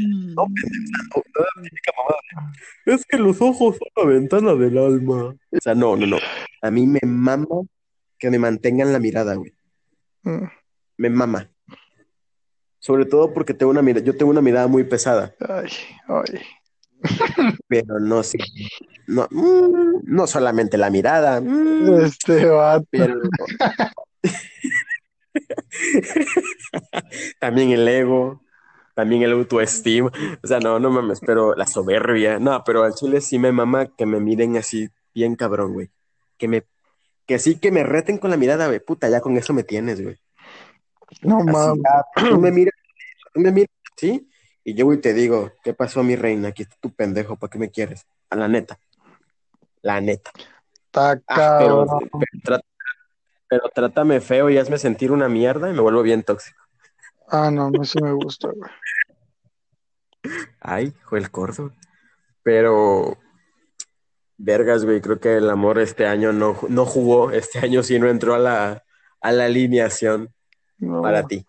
Speaker 1: no, pendejo, no, no, típica mamada. Es que los ojos son la ventana del alma. O sea, no, no, no. A mí me mama que me mantengan la mirada, güey.
Speaker 2: Mm,
Speaker 1: Me mama. Sobre todo porque tengo una mirada, yo tengo una mirada muy pesada,
Speaker 2: Ay, ay.
Speaker 1: pero no sé, no, mm, no solamente la mirada, mm,
Speaker 2: Este vato.
Speaker 1: pero también el ego, también el autoestima. O sea, no, no mames, pero la soberbia. No, pero al chile sí me mama que me miren así bien cabrón, güey. Que me, que sí que me reten con la mirada, güey. Puta, ya con eso me tienes, güey.
Speaker 2: No mames.
Speaker 1: tú me miras, tú me miras, ¿sí? Y yo, güey, te digo, ¿qué pasó, mi reina? Aquí está tu pendejo, ¿para qué me quieres? A la neta, la neta.
Speaker 2: Está
Speaker 1: Ah, pero trátame feo y hazme sentir una mierda y me vuelvo bien tóxico.
Speaker 2: Ah, no, mí sí me gusta, güey.
Speaker 1: Ay, fue el corto. Pero, vergas, güey, creo que el amor este año no, no jugó, este año sí no entró a la, a la alineación para
Speaker 2: No.
Speaker 1: ti.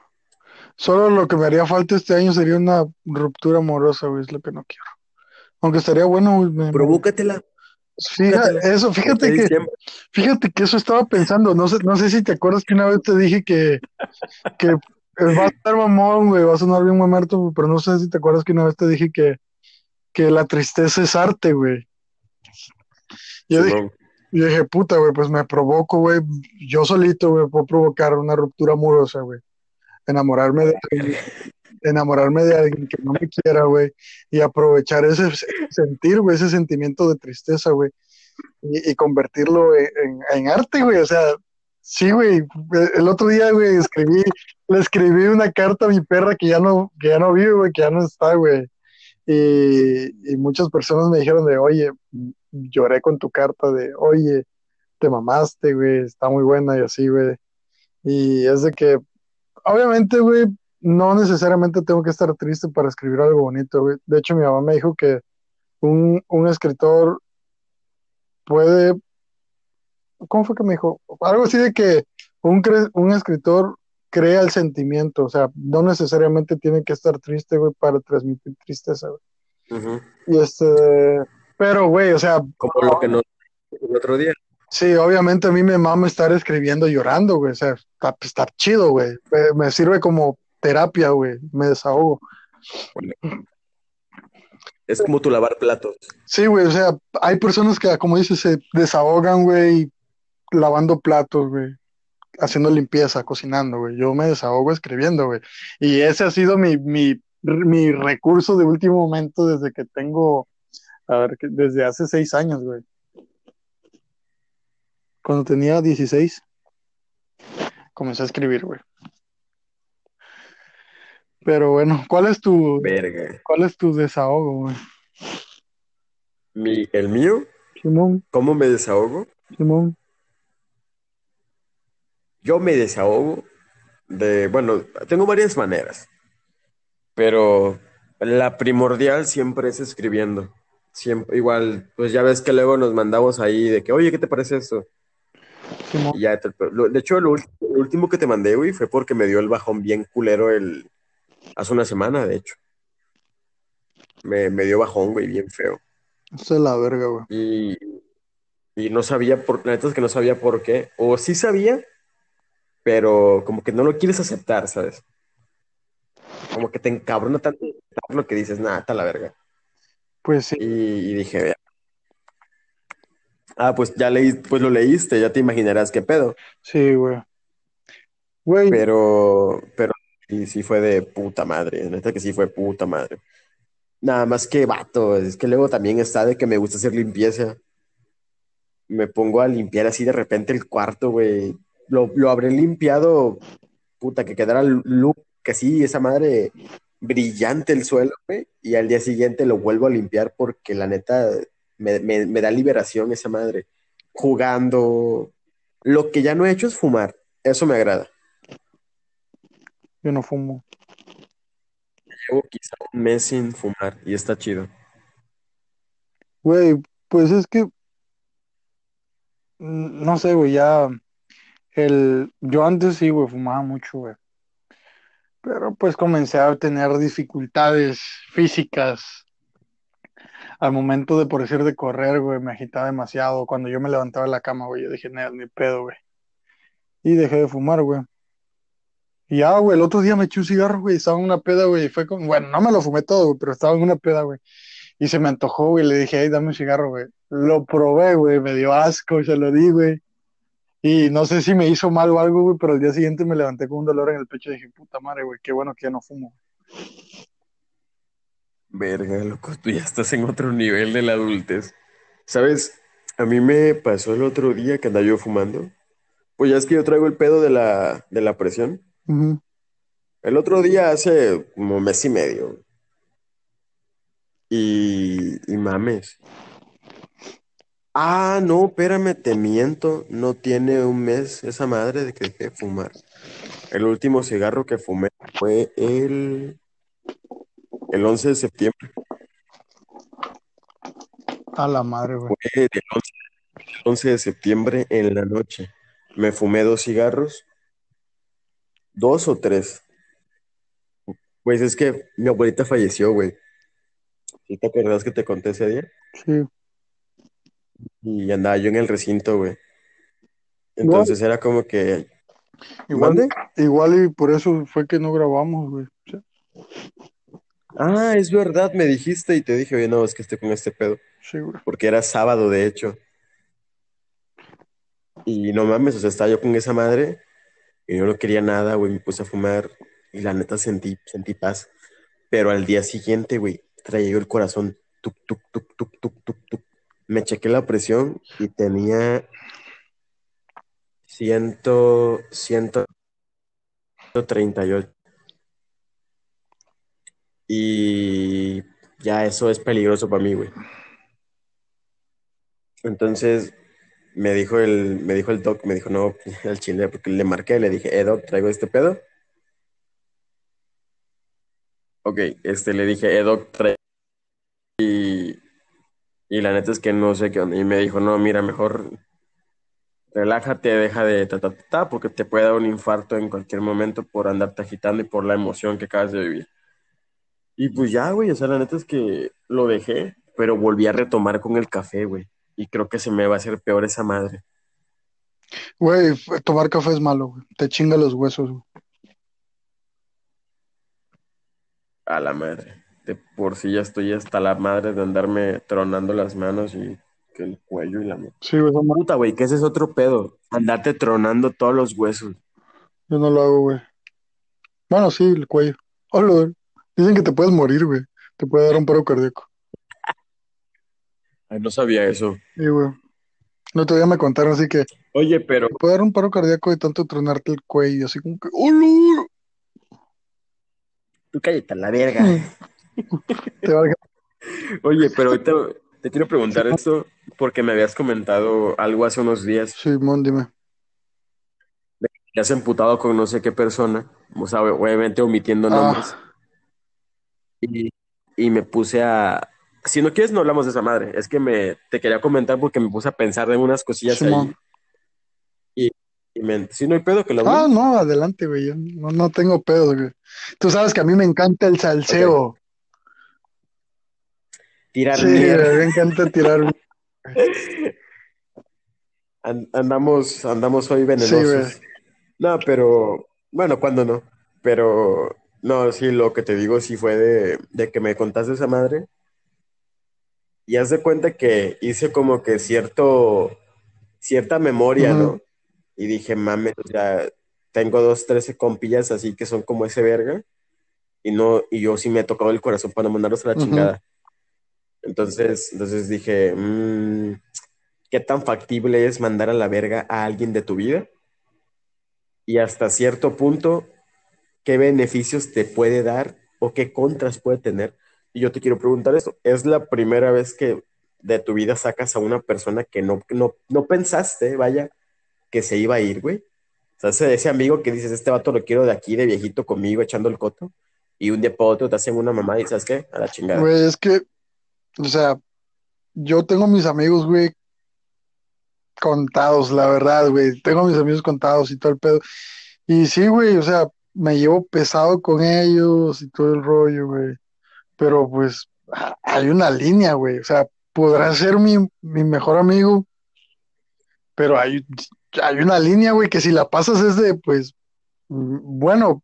Speaker 2: Solo lo que me haría falta este año sería una ruptura amorosa, güey, es lo que no quiero. Aunque estaría bueno, güey. me-
Speaker 1: Provócatela,
Speaker 2: Fíjate, eso, fíjate que, fíjate que eso estaba pensando. No sé, no sé si te acuerdas que una vez te dije que, que va a estar mamón, güey, va a sonar bien mamerto, pero no sé si te acuerdas que una vez te dije que, que la tristeza es arte, güey. Yo dije, yo dije, puta, güey, pues me provoco, güey, yo solito, güey, puedo provocar una ruptura amorosa, güey. Enamorarme de alguien, enamorarme de alguien que no me quiera, güey, y aprovechar ese ese sentir, güey, ese sentimiento de tristeza, güey, y, y convertirlo en, en- en arte, güey. O sea, sí, güey. El otro día, güey, escribí, le escribí una carta a mi perra que ya no, que ya no vive, güey, que ya no está, güey. Y, y muchas personas me dijeron de, oye, lloré con tu carta de, oye, te mamaste, güey, está muy buena y así, güey. Y es de que, obviamente, güey, no necesariamente tengo que estar triste para escribir algo bonito, güey. De hecho, mi mamá me dijo que un, un escritor puede, ¿cómo fue que me dijo? Algo así de que un, cre- un escritor crea el sentimiento, o sea, no necesariamente tiene que estar triste, güey, para transmitir tristeza, güey. Y este, pero, güey, o sea,
Speaker 1: Como lo que nos el otro día.
Speaker 2: sí, obviamente a mí me mama estar escribiendo llorando, güey, o sea, está, está chido, güey. Me, me sirve como terapia, güey, me desahogo.
Speaker 1: Es como tu lavar platos.
Speaker 2: Sí, güey, o sea, hay personas que, como dices, se desahogan, güey, lavando platos, güey. haciendo limpieza, cocinando, güey. Yo me desahogo escribiendo, güey. Y ese ha sido mi, mi, mi recurso de último momento desde que tengo, a ver, desde hace seis años, güey. Cuando tenía 16, comencé a escribir, güey. Pero bueno, ¿cuál es tu,
Speaker 1: Verga.
Speaker 2: cuál es tu desahogo, güey?
Speaker 1: Mi, el mío,
Speaker 2: Simón,
Speaker 1: ¿cómo me desahogo?
Speaker 2: Simón.
Speaker 1: Yo me desahogo de, bueno, tengo varias maneras, pero la primordial siempre es escribiendo. Siempre, igual, pues ya ves que luego nos mandamos ahí de que, oye, ¿qué te parece?
Speaker 2: Simón.
Speaker 1: Y ya, te- lo- de hecho, lo, último que te mandé, güey, fue porque me dio el bajón bien culero el, hace una semana, de hecho. Me, me dio bajón, güey, bien feo.
Speaker 2: Esa es la verga, güey.
Speaker 1: Y, y no sabía por, la neta es que no sabía por qué, o sí sabía, pero como que no lo quieres aceptar, ¿sabes? Como que te encabrona tanto lo que dices, nada, está la verga.
Speaker 2: Pues sí,
Speaker 1: Y, y dije, "Vea". ah, pues ya leí, pues lo leíste, ya te imaginarás qué pedo.
Speaker 2: sí, güey. Güey,
Speaker 1: Pero, pero sí, sí fue de puta madre, neta que sí fue puta madre. Nada más que vato, es que luego también está de que me gusta hacer limpieza. Me pongo a limpiar así de repente el cuarto, güey. Lo, lo habré limpiado, puta, que quedara look así, esa madre brillante el suelo, güey. Y al día siguiente lo vuelvo a limpiar porque la neta me, me- me da liberación esa madre. Jugando. Lo que ya no he hecho es fumar. Eso me agrada.
Speaker 2: yo no fumo.
Speaker 1: Llevo quizá un mes sin fumar y está chido.
Speaker 2: Güey, pues es que, mm, no sé, güey, ya el, yo antes sí, güey, fumaba mucho, güey. Pero pues comencé a tener dificultades físicas al momento de, por decir, de correr, güey, me agitaba demasiado. Cuando yo me levantaba de la cama, güey, yo dije, "Nel, ni pedo, güey. Y dejé de fumar, güey. Y ya, güey, el otro día me eché un cigarro, güey, estaba en una peda, güey, y fue como, bueno, no me lo fumé todo, güey, pero estaba en una peda, güey. Y se me antojó, güey, le dije, hey, dame un cigarro, güey. Lo probé, güey, me dio asco, se lo di, güey. Y no sé si me hizo mal o algo, güey, pero al día siguiente me levanté con un dolor en el pecho y dije, puta madre, güey, qué bueno que ya no fumo.
Speaker 1: Verga, loco, tú ya estás en otro nivel de la adultez. ¿Sabes? A mí me pasó el otro día que andaba yo fumando. Pues ya es que yo traigo el pedo de la, de la presión. El otro día hace como mes y medio. Y, y mames. Ah, no, espérame, te miento. No tiene un mes esa madre de que dejé de fumar. El último cigarro que fumé fue el, el 11 de septiembre.
Speaker 2: A la madre, güey.
Speaker 1: Fue el 11, el 11 de septiembre en la noche. Me fumé dos cigarros. Dos o tres. Pues es que mi abuelita falleció, güey. ¿Sí te acuerdas que te conté ese día?
Speaker 2: Sí.
Speaker 1: Y andaba yo en el recinto, güey. Entonces era como que.
Speaker 2: Igual,
Speaker 1: ¿Mande?
Speaker 2: igual y por eso fue que no grabamos, güey.
Speaker 1: Ah, es verdad, me dijiste y te dije, oye, no, es que estoy con este pedo.
Speaker 2: sí, güey.
Speaker 1: Porque era sábado, de hecho. Y no mames, o sea, estaba yo con esa madre y yo no quería nada, güey, me puse a fumar y la neta sentí, sentí paz. Pero al día siguiente, güey, traía yo el corazón, tuc, tuc, tuc, tuc, tuc, tuc, tuc. Me chequé la presión y tenía ciento, ciento treinta y ocho. Y ya eso es peligroso para mí, güey. Entonces me dijo el, me dijo el doc, me dijo, no, al chile, porque le marqué, le dije, eh, doc, traigo este pedo. Ok, este, le dije, eh, doc, traigo. Y, y la neta es que no sé qué onda. Y me dijo, no, mira, mejor relájate, deja de ta, ta, ta, ta, porque te puede dar un infarto en cualquier momento por andarte agitando y por la emoción que acabas de vivir. Y pues ya, güey, o sea, la neta es que lo dejé, pero volví a retomar con el café, güey. Y creo que se me va a hacer peor esa madre.
Speaker 2: Güey, tomar café es malo, güey. Te chinga los huesos, güey.
Speaker 1: A la madre. De por sí ya estoy hasta la madre de andarme tronando las manos y que el cuello y la mano.
Speaker 2: Sí, güey,
Speaker 1: Puta, güey, que ese es otro pedo. Andarte tronando todos los huesos.
Speaker 2: yo no lo hago, güey. Bueno, sí, el cuello. Hola. Dicen que te puedes morir, güey. Te puede dar un paro cardíaco.
Speaker 1: Ay, no sabía eso.
Speaker 2: Sí, güey. Otro día me contaron así que te
Speaker 1: Oye, pero,
Speaker 2: puede dar un paro cardíaco de tanto tronarte el cuello, así como que, ¡Hola!
Speaker 1: tú cállate a la verga. Oye, pero ahorita te quiero preguntar esto porque me habías comentado algo hace unos días.
Speaker 2: Simón, dime.
Speaker 1: Te has emputado con no sé qué persona, o sea, obviamente omitiendo nombres.
Speaker 2: Ah,
Speaker 1: Y, y me puse a... Si no quieres, no hablamos de esa madre. Es que me te quería comentar porque me puse a pensar en unas cosillas
Speaker 2: Simón.
Speaker 1: ahí. Y, y me... Si no hay pedo, que lo
Speaker 2: Ah, no, adelante, güey. Yo no, no tengo pedos, güey. Tú sabes que a mí me encanta el salseo.
Speaker 1: Tirar
Speaker 2: Sí,
Speaker 1: mierda.
Speaker 2: me encanta tirar.
Speaker 1: An- andamos, andamos hoy
Speaker 2: Sí,
Speaker 1: venenosos. No, pero... Bueno, ¿cuándo no? Pero... No, sí, lo que te digo sí fue de, de que me contaste esa madre. Y haz de cuenta que hice como que cierto... Cierta memoria. ¿no? Y dije, mames, o sea, tengo dos, trece compillas así que son como ese verga. Y no, y yo sí me he tocado el corazón para mandarlos a la chingada. Entonces, entonces dije, mm, ¿qué tan factible es mandar a la verga a alguien de tu vida? Y hasta cierto punto, ¿qué beneficios te puede dar o qué contras puede tener? Y yo te quiero preguntar esto, ¿es la primera vez que de tu vida sacas a una persona que no, no, no pensaste, vaya, que se iba a ir, güey? O sea, ese, ese amigo que dices, este vato lo quiero de aquí, de viejito conmigo, echando el coto, y un día para otro te hacen una mamá y ¿sabes qué? A la chingada.
Speaker 2: Güey, es que, o sea, yo tengo mis amigos, güey, contados, la verdad, güey. Tengo mis amigos contados y todo el pedo. Y sí, güey, o sea, me llevo pesado con ellos y todo el rollo, güey. Pero pues hay una línea, güey. O sea, podrá ser mi, mi mejor amigo, pero hay, hay una línea, güey, que si la pasas es de, pues, mm, bueno,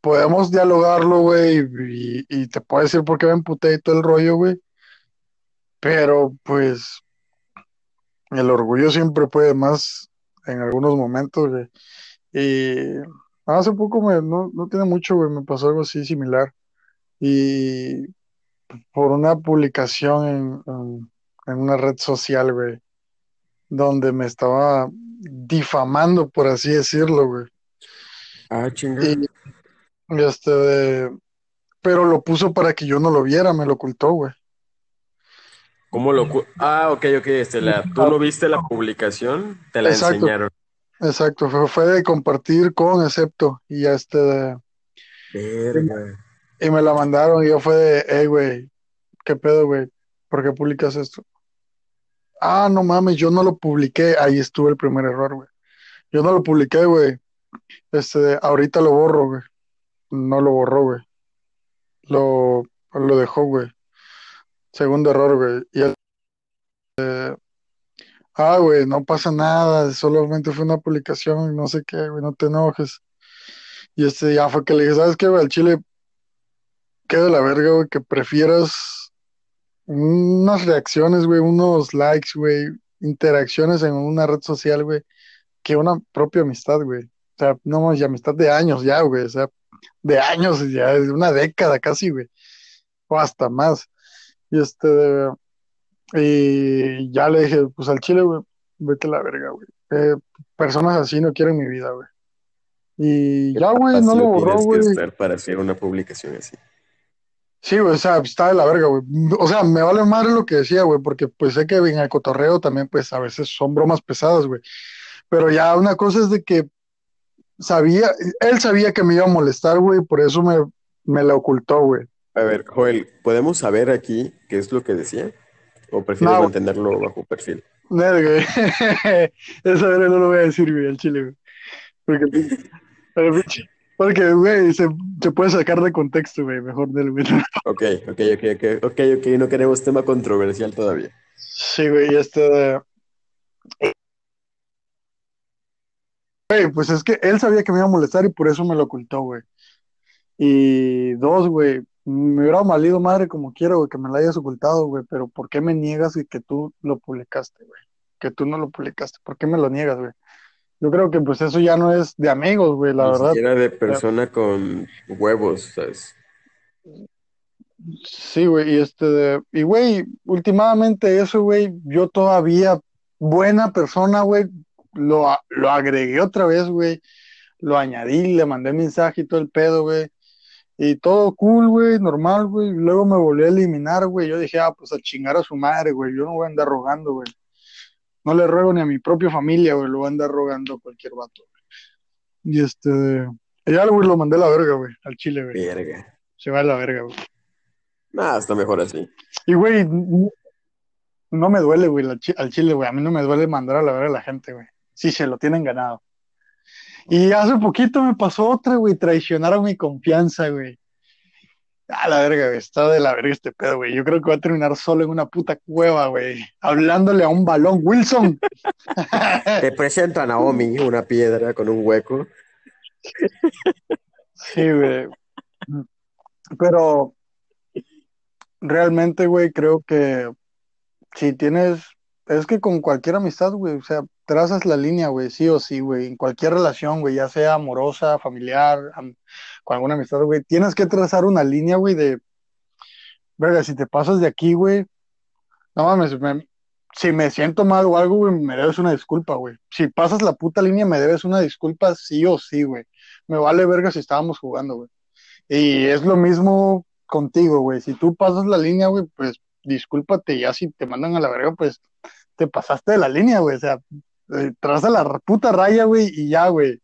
Speaker 2: podemos dialogarlo, güey, y, y te puedo decir por qué me emputé y todo el rollo, güey. Pero pues el orgullo siempre puede más en algunos momentos, güey. Y hace poco, me, no, no tiene mucho, güey, me pasó algo así similar. Y por una publicación en, en, en una red social, güey, donde me estaba difamando, por así decirlo, güey.
Speaker 1: Ah, chinga.
Speaker 2: Y, y este, de- pero lo puso para que yo no lo viera, me lo ocultó, güey.
Speaker 1: ¿Cómo lo ocu- Ah, ok, ok. Este, la... ¿Tú no viste la publicación? Te la
Speaker 2: Exacto.
Speaker 1: enseñaron.
Speaker 2: Exacto, fue, fue de compartir con excepto y ya este de-
Speaker 1: Verga.
Speaker 2: y me la mandaron y yo fue de, hey, güey, ¿qué pedo, güey? ¿Por qué publicas esto? Ah, no mames, yo no lo publiqué, ahí estuvo el primer error, güey. Yo no lo publiqué, güey. Este, ahorita lo borro, güey. No lo borró, güey. Lo, lo dejó, güey. Segundo error, güey. Y el, ah, güey, no pasa nada, solamente fue una publicación, no sé qué, güey, no te enojes. Y este ya fue que le dije, ¿sabes qué, güey? Al chile, qué de la verga, güey, que prefieras unas reacciones, güey, unos likes, güey, interacciones en una red social, güey, que una propia amistad, güey. O sea, no, y amistad de años ya, güey, o sea, de años, ya, de una década casi, güey, o hasta más. Y este, y ya le dije, pues al chile, güey, vete a la verga, güey. Eh, personas así no quieren mi vida, güey. Y ya, güey, no lo borró, güey.
Speaker 1: para hacer una publicación así.
Speaker 2: Sí, güey, o sea, está de la verga, güey. O sea, me vale madre lo que decía, güey, porque pues sé que en el cotorreo también, pues a veces son bromas pesadas, güey. Pero ya una cosa es de que sabía, él sabía que me iba a molestar, güey, por eso me, me la ocultó, güey.
Speaker 1: A ver, Joel, ¿podemos saber aquí qué es lo que decía? ¿O prefieres
Speaker 2: No.
Speaker 1: mantenerlo bajo perfil?
Speaker 2: Nel, güey. Esa verga no lo voy a decir, güey, al chile, güey. Porque, porque, güey, se, se puede sacar de contexto, güey, mejor del güey.
Speaker 1: Ok, ok, ok, ok, ok, ok, no queremos tema controversial todavía.
Speaker 2: Sí, güey, y este de... Güey, pues es que él sabía que me iba a molestar y por eso me lo ocultó, güey. Y dos, güey, me hubiera valido madre como quiera, güey, que me la hayas ocultado, güey, pero ¿por qué me niegas y que tú lo publicaste, güey? Que tú no lo publicaste, ¿por qué me lo niegas, güey? Yo creo que pues eso ya no es de amigos, güey, la
Speaker 1: Ni
Speaker 2: verdad.
Speaker 1: siquiera de persona con huevos, ¿sabes?
Speaker 2: Sí, güey, y este, de- y güey, últimamente eso, güey, yo todavía buena persona, güey, lo, lo agregué otra vez, güey, lo añadí, le mandé mensaje y todo el pedo, güey, y todo cool, güey, normal, güey, luego me volví a eliminar, güey, yo dije, ah, pues a chingar a su madre, güey, yo no voy a andar rogando, güey, no le ruego ni a mi propia familia, güey, lo voy a andar rogando a cualquier vato, güey. y este, ya, güey, lo mandé a la verga, güey, al chile, güey,
Speaker 1: Verga.
Speaker 2: se va a la verga, güey.
Speaker 1: Nah, está mejor así.
Speaker 2: Y, güey, no me duele, güey, al chile, güey. A mí no me duele mandar a la verga a la gente, güey. Sí, se lo tienen ganado. Y hace poquito me pasó otra, güey. Traicionaron mi confianza, güey. A la verga, güey. Está de la verga este pedo, güey. Yo creo que va a terminar solo en una puta cueva, güey. Hablándole a un balón. Wilson.
Speaker 1: Te presento a Naomi, una piedra con un hueco.
Speaker 2: Sí, güey. Pero realmente, güey, creo que si tienes, es que con cualquier amistad, güey, o sea, trazas la línea, güey, sí o sí, güey, en cualquier relación, güey, ya sea amorosa, familiar, am- con alguna amistad, güey, tienes que trazar una línea, güey, de, verga, si te pasas de aquí, güey, no mames, me- si me siento mal o algo, güey, me debes una disculpa, güey. Si pasas la puta línea, me debes una disculpa, sí o sí, güey. Me vale verga si estábamos jugando, güey. Y es lo mismo contigo, güey. Si tú pasas la línea, güey, pues discúlpate. Ya si te mandan a la verga, pues te pasaste de la línea, güey. O sea, eh, traza la puta raya, güey, y ya, güey.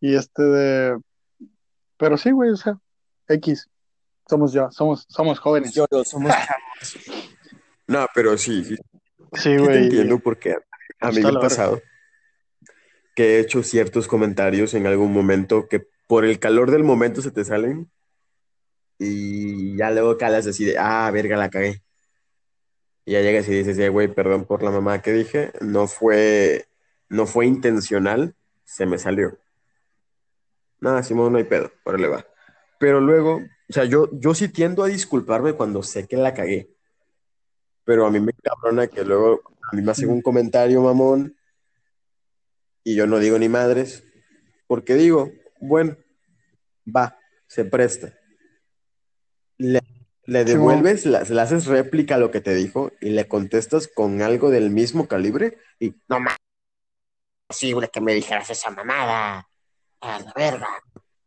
Speaker 2: Y este de. Pero sí, güey, o sea, X. Somos ya, somos, somos jóvenes.
Speaker 1: Yo no somos. No, pero sí, sí,
Speaker 2: Sí,
Speaker 1: sí te
Speaker 2: güey.
Speaker 1: entiendo porque a mí me ha pasado que he hecho ciertos comentarios en algún momento que por el calor del momento se te salen y ya luego calas así de, ah, verga, la cagué. Y ya llegas y dices, "Eh, güey, perdón por la mamá que dije, no fue, no fue intencional, se me salió. Nada, Simón, no hay pedo, órale va. Pero luego, o sea, yo, yo sí tiendo a disculparme cuando sé que la cagué, pero a mí me cabrona que luego a mí me hacen un comentario mamón y yo no digo ni madres, porque digo, bueno, va, se presta. Le, le devuelves, la- le haces réplica a lo que te dijo y le contestas con algo del mismo calibre y no mames, posible que me dijeras esa mamada. A la verga.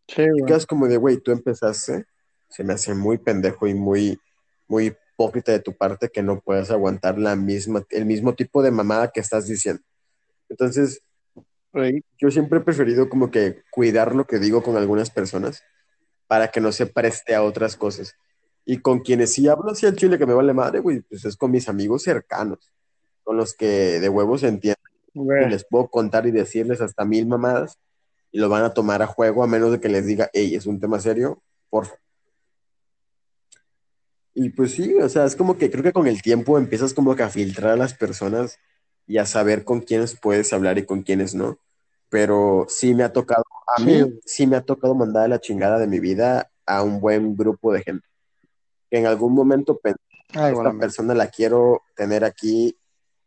Speaker 2: Sí, güey.
Speaker 1: quedas como de, güey, tú empezaste, se me hace muy pendejo y muy, muy hipócrita de tu parte que no puedas aguantar la misma, el mismo tipo de mamada que estás diciendo. Entonces,
Speaker 2: Güey,
Speaker 1: yo siempre he preferido como que cuidar lo que digo con algunas personas para que no se preste a otras cosas. Y con quienes sí hablo así al chile que me vale madre, güey, pues es con mis amigos cercanos, con los que de huevos entiendo y les puedo contar y decirles hasta mil mamadas y lo van a tomar a juego a menos de que les diga, hey, es un tema serio, porfa. Y pues sí, o sea, es como que creo que con el tiempo empiezas como que a filtrar a las personas y a saber con quiénes puedes hablar y con quiénes no. Pero sí me ha tocado, a
Speaker 2: Sí.
Speaker 1: mí sí me ha tocado mandar a la chingada de mi vida a un buen grupo de gente. Que en algún momento pensé,
Speaker 2: Ay,
Speaker 1: esta persona la quiero tener aquí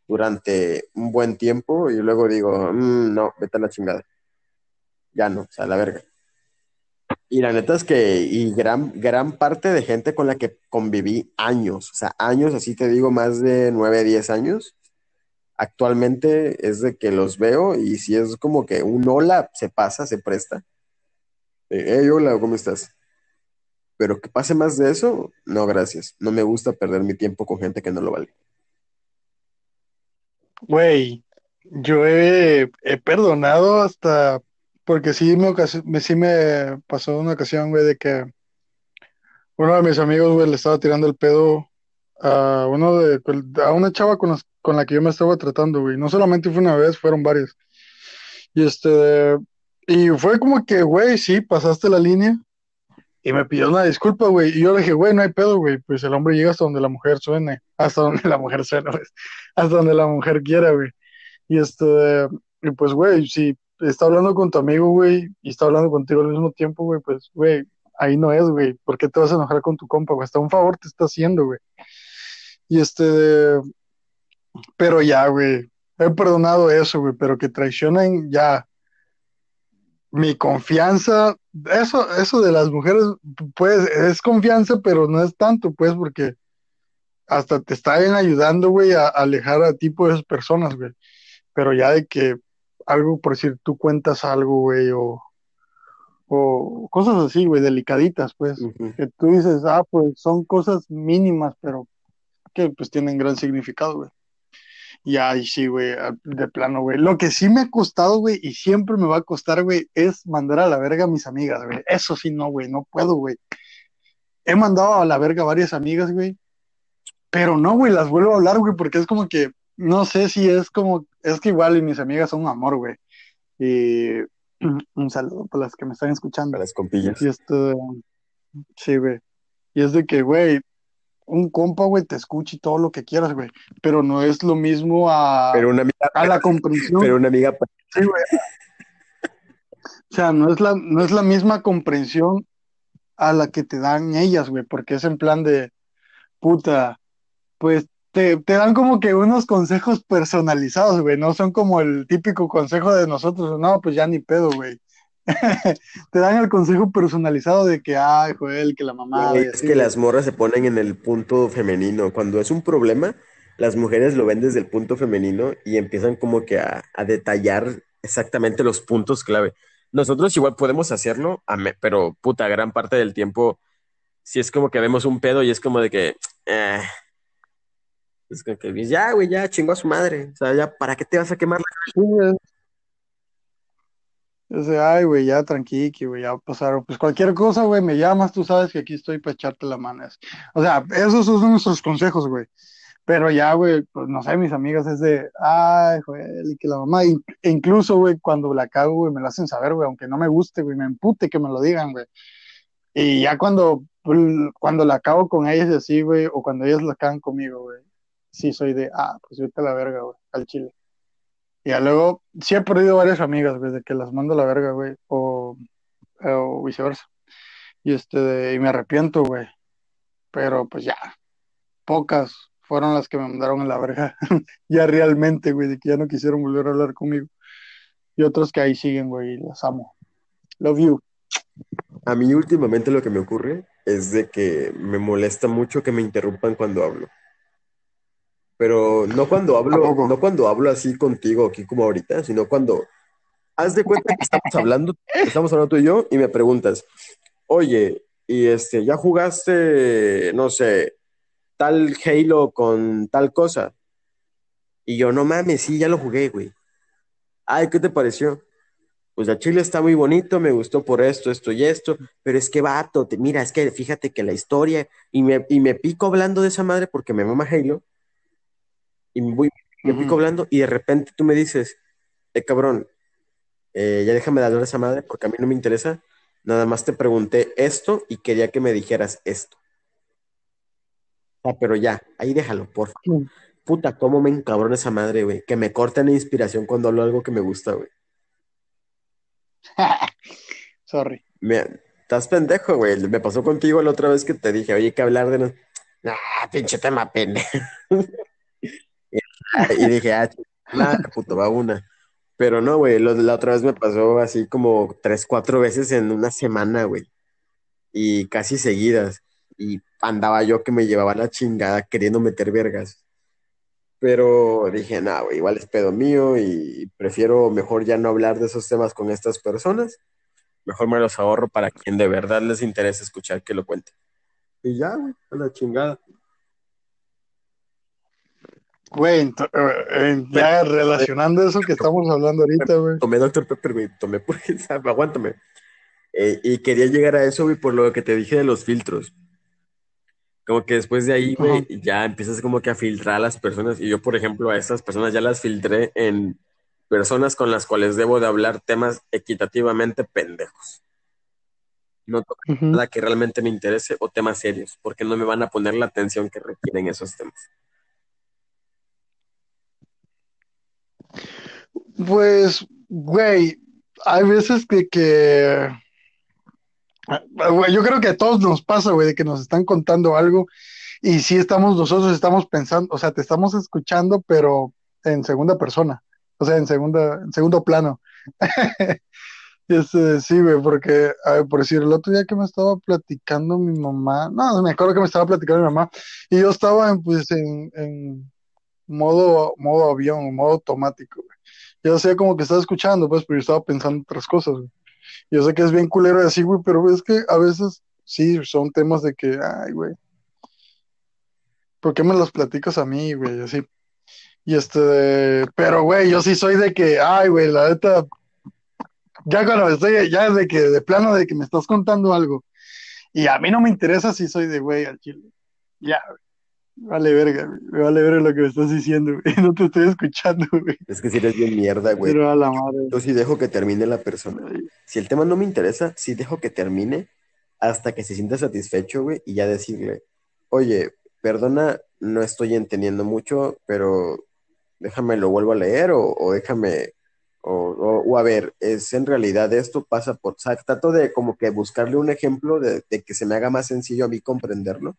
Speaker 1: durante un buen tiempo y luego digo, "Mm, no, vete a la chingada. Ya no, o sea, la verga. Y la neta es que, y gran, gran parte de gente con la que conviví años, o sea, años, así te digo, más de 9, 10 años, actualmente es de que los veo y si es como que un hola se pasa, se presta. Eh, hey, hola, ¿cómo estás? Pero que pase más de eso, no, gracias. No me gusta perder mi tiempo con gente que no lo vale.
Speaker 2: Güey, yo he, perdonado hasta, porque sí me, me- sí me pasó una ocasión, güey, de que uno de mis amigos, güey, le estaba tirando el pedo a uno de, a una chava con, las- con la que yo me estaba tratando, güey. No solamente fue una vez, fueron varias. Y este, y fue como que, güey, sí, pasaste la línea. Y me pidió una disculpa, güey. Y yo le dije, güey, no hay pedo, güey. Pues el hombre llega hasta donde la mujer suene. Hasta donde la mujer suene, pues. Hasta donde la mujer quiera, güey. Y este, y pues, güey, si está hablando con tu amigo, güey, y está hablando contigo al mismo tiempo, güey, pues, güey, ahí no es, güey. ¿Por qué te vas a enojar con tu compa, güey? Hasta un favor te está haciendo, güey. Y este, pero ya, güey. He perdonado eso, güey, pero que traicionen ya mi confianza, eso, eso de las mujeres, pues, es confianza, pero no es tanto, pues, porque hasta te está ayudando, güey, a, alejar a tipo de esas personas, güey. Pero ya de que algo, por decir, tú cuentas algo, güey, o, o cosas así, güey, delicaditas, pues, que tú dices, ah, pues son cosas mínimas, pero que pues tienen gran significado, güey. Y ahí sí, güey, de plano, güey. Lo que sí me ha costado, güey, y siempre me va a costar, güey, es mandar a la verga a mis amigas, güey. Eso sí, no, güey, no puedo, güey. He mandado a la verga a varias amigas, güey. Pero no, güey, las vuelvo a hablar, güey, porque es como que, no sé si es como, es que igual y mis amigas son un amor, güey. Y un saludo para las que me están escuchando.
Speaker 1: Para las compillas.
Speaker 2: Y esto, sí, güey. Y es de que, güey, un compa, güey, te escucha y todo lo que quieras, güey, pero no es lo mismo a,
Speaker 1: pero una amiga,
Speaker 2: a la comprensión.
Speaker 1: Pero una amiga...
Speaker 2: Sí, güey. O sea, no es, la, no es la misma comprensión a la que te dan ellas, güey, porque es en plan de, puta, pues te, te, dan como que unos consejos personalizados, güey, no son como el típico consejo de nosotros, no, pues ya ni pedo, güey. te dan el consejo personalizado de que, ay, Joel, que la mamá.
Speaker 1: es que las morras se ponen en el punto femenino. Cuando es un problema, las mujeres lo ven desde el punto femenino y empiezan como que a, detallar exactamente los puntos clave. Nosotros igual podemos hacerlo, pero puta, gran parte del tiempo, si es como que vemos un pedo y es como de que, eh, es como que ya, güey, ya chingó a su madre. O sea, ya, ¿para qué te vas a quemar la
Speaker 2: Dice, ay, güey, ya tranqui, güey, ya pasaron. Pues cualquier cosa, güey, me llamas, tú sabes que aquí estoy para echarte la mano. O sea, esos son nuestros consejos, güey. Pero ya, güey, pues no sé, mis amigas es de, ay, güey, que la mamá, e incluso, güey, cuando la cago, güey, me lo hacen saber, güey, aunque no me guste, güey, me empute que me lo digan, güey. Y ya cuando, pues, cuando la cago con ellas así, güey, o cuando ellas la cagan conmigo, güey, sí soy de, ah, pues vete a la verga, güey, al chile. Y luego, sí he perdido varias amigas, güey, de que las mando a la verga, güey, o, viceversa. Y este, y me arrepiento, güey. Pero pues ya, pocas fueron las que me mandaron a la verga. ya realmente, güey, de que ya no quisieron volver a hablar conmigo. Y otros que ahí siguen, güey, las amo. Love you.
Speaker 1: A mí últimamente lo que me ocurre es de que me molesta mucho que me interrumpan cuando hablo. Pero no cuando hablo, no cuando hablo así contigo, aquí como ahorita, sino cuando haz de cuenta que estamos hablando, estamos hablando tú y yo, y me preguntas, oye, y este, ¿ya jugaste, no sé, tal Halo con tal cosa? Y yo, no mames, sí, ya lo jugué, güey. Ay, ¿qué te pareció? Pues a Chile está muy bonito, me gustó por esto, esto y esto, pero es que vato, te, mira, es que fíjate que la historia, y me, y me pico hablando de esa madre porque me mama Halo, y me voy, me pico hablando y de repente tú me dices, eh, cabrón, eh, ya déjame de hablar esa madre porque a mí no me interesa. Nada más te pregunté esto y quería que me dijeras esto. Ah, pero ya, ahí déjalo, por favor. Puta, cómo me encabrona esa madre, güey. Que me corten la inspiración cuando hablo algo que me gusta, güey.
Speaker 2: Sorry.
Speaker 1: Estás pendejo, güey. Me pasó contigo la otra vez que te dije, oye, que hablar de... Ah, pinche tema pendejo. y dije, ah, puto, va una. Pero no, güey, la otra vez me pasó así como tres, cuatro veces en una semana, güey. Y casi seguidas. Y andaba yo que me llevaba la chingada queriendo meter vergas. Pero dije, no, güey, igual es pedo mío y prefiero mejor ya no hablar de esos temas con estas personas. Mejor me los ahorro para quien de verdad les interese escuchar que lo cuente. Y ya, güey, a la chingada.
Speaker 2: Güey, eh, ya relacionando eso que estamos hablando ahorita, güey.
Speaker 1: Tomé Dr. Pepper, güey, tomé por aguántame. Eh, y quería llegar a eso, güey, por lo que te dije de los filtros. Como que después de ahí, güey, ya empiezas como que a filtrar a las personas. Y yo, por ejemplo, a estas personas ya las filtré en personas con las cuales debo de hablar temas equitativamente pendejos. No nada que realmente me interese o temas serios, porque no me van a poner la atención que requieren esos temas.
Speaker 2: Pues, güey, hay veces que, Ah, Yo creo que a todos nos pasa, güey, de que nos están contando algo y sí estamos, nosotros estamos pensando, o sea, te estamos escuchando, pero en segunda persona, o sea, en segunda, en segundo plano. Este, sí, güey, porque, a ver, por decir, el otro día que me estaba platicando mi mamá, no, me acuerdo que me estaba platicando mi mamá, y yo estaba en, pues, en, en modo, modo avión, modo automático, güey. Yo sé como que estaba escuchando, pues, pero yo estaba pensando otras cosas, güey. Yo sé que es bien culero así, güey, pero es que a veces sí son temas de que, ay, güey, ¿por qué me los platicas a mí, güey? Así. Y este, pero, güey, yo sí soy de que, ay, güey, la neta, ya cuando estoy, ya de que, de plano de que me estás contando algo, y a mí no me interesa si soy de, güey, al chile. Ya, güey. Vale verga, güey. Me vale verga lo que me estás diciendo, güey. No te estoy escuchando, güey.
Speaker 1: Es que si eres bien mierda, güey.
Speaker 2: Pero a la madre.
Speaker 1: Yo sí dejo que termine la persona. Si el tema no me interesa, sí dejo que termine hasta que se sienta satisfecho, güey, y ya decirle, oye, perdona, no estoy entendiendo mucho, pero déjame lo vuelvo a leer o, o déjame, o, o- o a ver, es en realidad esto pasa por, o sea, trato de como que buscarle un ejemplo de, de que se me haga más sencillo a mí comprenderlo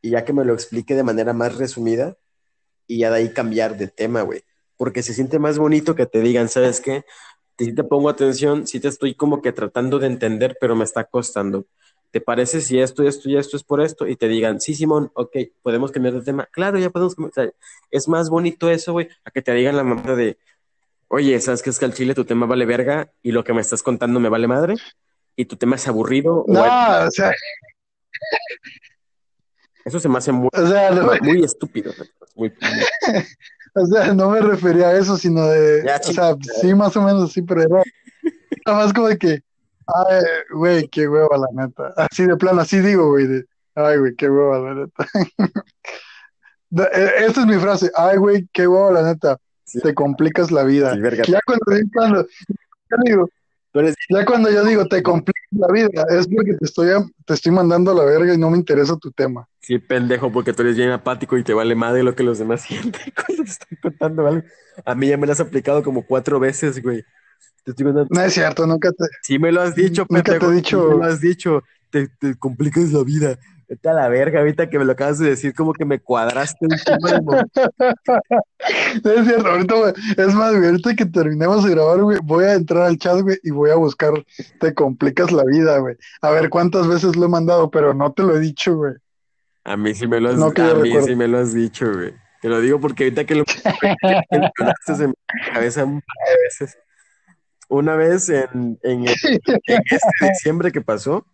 Speaker 1: y ya que me lo explique de manera más resumida y ya de ahí cambiar de tema, güey, porque se siente más bonito que te digan, ¿sabes qué? Si te pongo atención, si te estoy como que tratando de entender, pero me está costando. ¿Te parece si esto, esto y esto es por esto? Y te digan, sí, Simón, ok, podemos cambiar de tema. Claro, ya podemos cambiar. O sea, es más bonito eso, güey, a que te digan la mamá de, oye, ¿sabes qué es que al chile tu tema vale verga y lo que me estás contando me vale madre? Y tu tema es aburrido. o
Speaker 2: No, o sea,
Speaker 1: eso se me hace muy,
Speaker 2: o sea, no,
Speaker 1: muy estúpido. Muy,
Speaker 2: o sea, no me refería a eso, sino de,
Speaker 1: Ya,
Speaker 2: o sea, sí, más o menos, sí, pero era nada más como de que, ay, güey, qué hueva, la neta. Así de plano, así digo, güey, de, ay, güey, qué hueva, la neta. Eh, Esta es mi frase, ay, güey, qué hueva, la neta.
Speaker 1: Sí.
Speaker 2: Te complicas la vida.
Speaker 1: Sí, verga.
Speaker 2: Ya cuando, cuando- digo, Ya cuando yo digo te complicas la vida, es porque te estoy, am- te estoy mandando a la verga y no me interesa tu tema.
Speaker 1: Sí, pendejo, porque tú eres bien apático y te vale madre lo que los demás sienten cuando te están contando algo. A mí ya me lo has aplicado como cuatro veces, güey. Te estoy contando-
Speaker 2: No es cierto, nunca te,
Speaker 1: Sí me lo has dicho,
Speaker 2: Nunca te he
Speaker 1: pendejo.
Speaker 2: dicho-
Speaker 1: Sí me lo has dicho. Te, te complicas la vida. Vete a la verga, ahorita que me lo acabas de decir, como que me cuadraste un chingo de momento.
Speaker 2: no es cierto, ahorita, es más, güey, ahorita que terminemos de grabar, güey, voy a entrar al chat, güey, y voy a buscar, te complicas la vida, güey. A ver cuántas veces lo he mandado, pero no te lo he dicho, güey.
Speaker 1: A mí sí me lo has,
Speaker 2: No
Speaker 1: a mí sí me lo has dicho, güey. Te lo digo porque ahorita que lo mencionaste me la cabeza un par de veces. Una vez en, en, el- en este diciembre que pasó,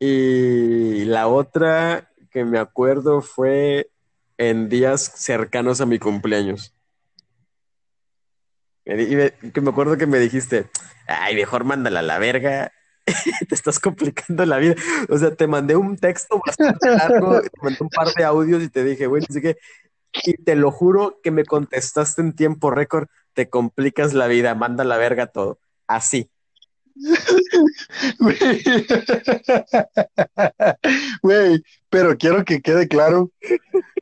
Speaker 1: y la otra que me acuerdo fue en días cercanos a mi cumpleaños. Y me- que me acuerdo que me dijiste, ay, mejor mándala a la verga, te estás complicando la vida. O sea, te mandé un texto bastante largo, te mandé un par de audios y te dije, güey, así que, y te lo juro que me contestaste en tiempo récord, te complicas la vida, manda a la verga todo. Así.
Speaker 2: Güey. Güey, pero quiero que quede claro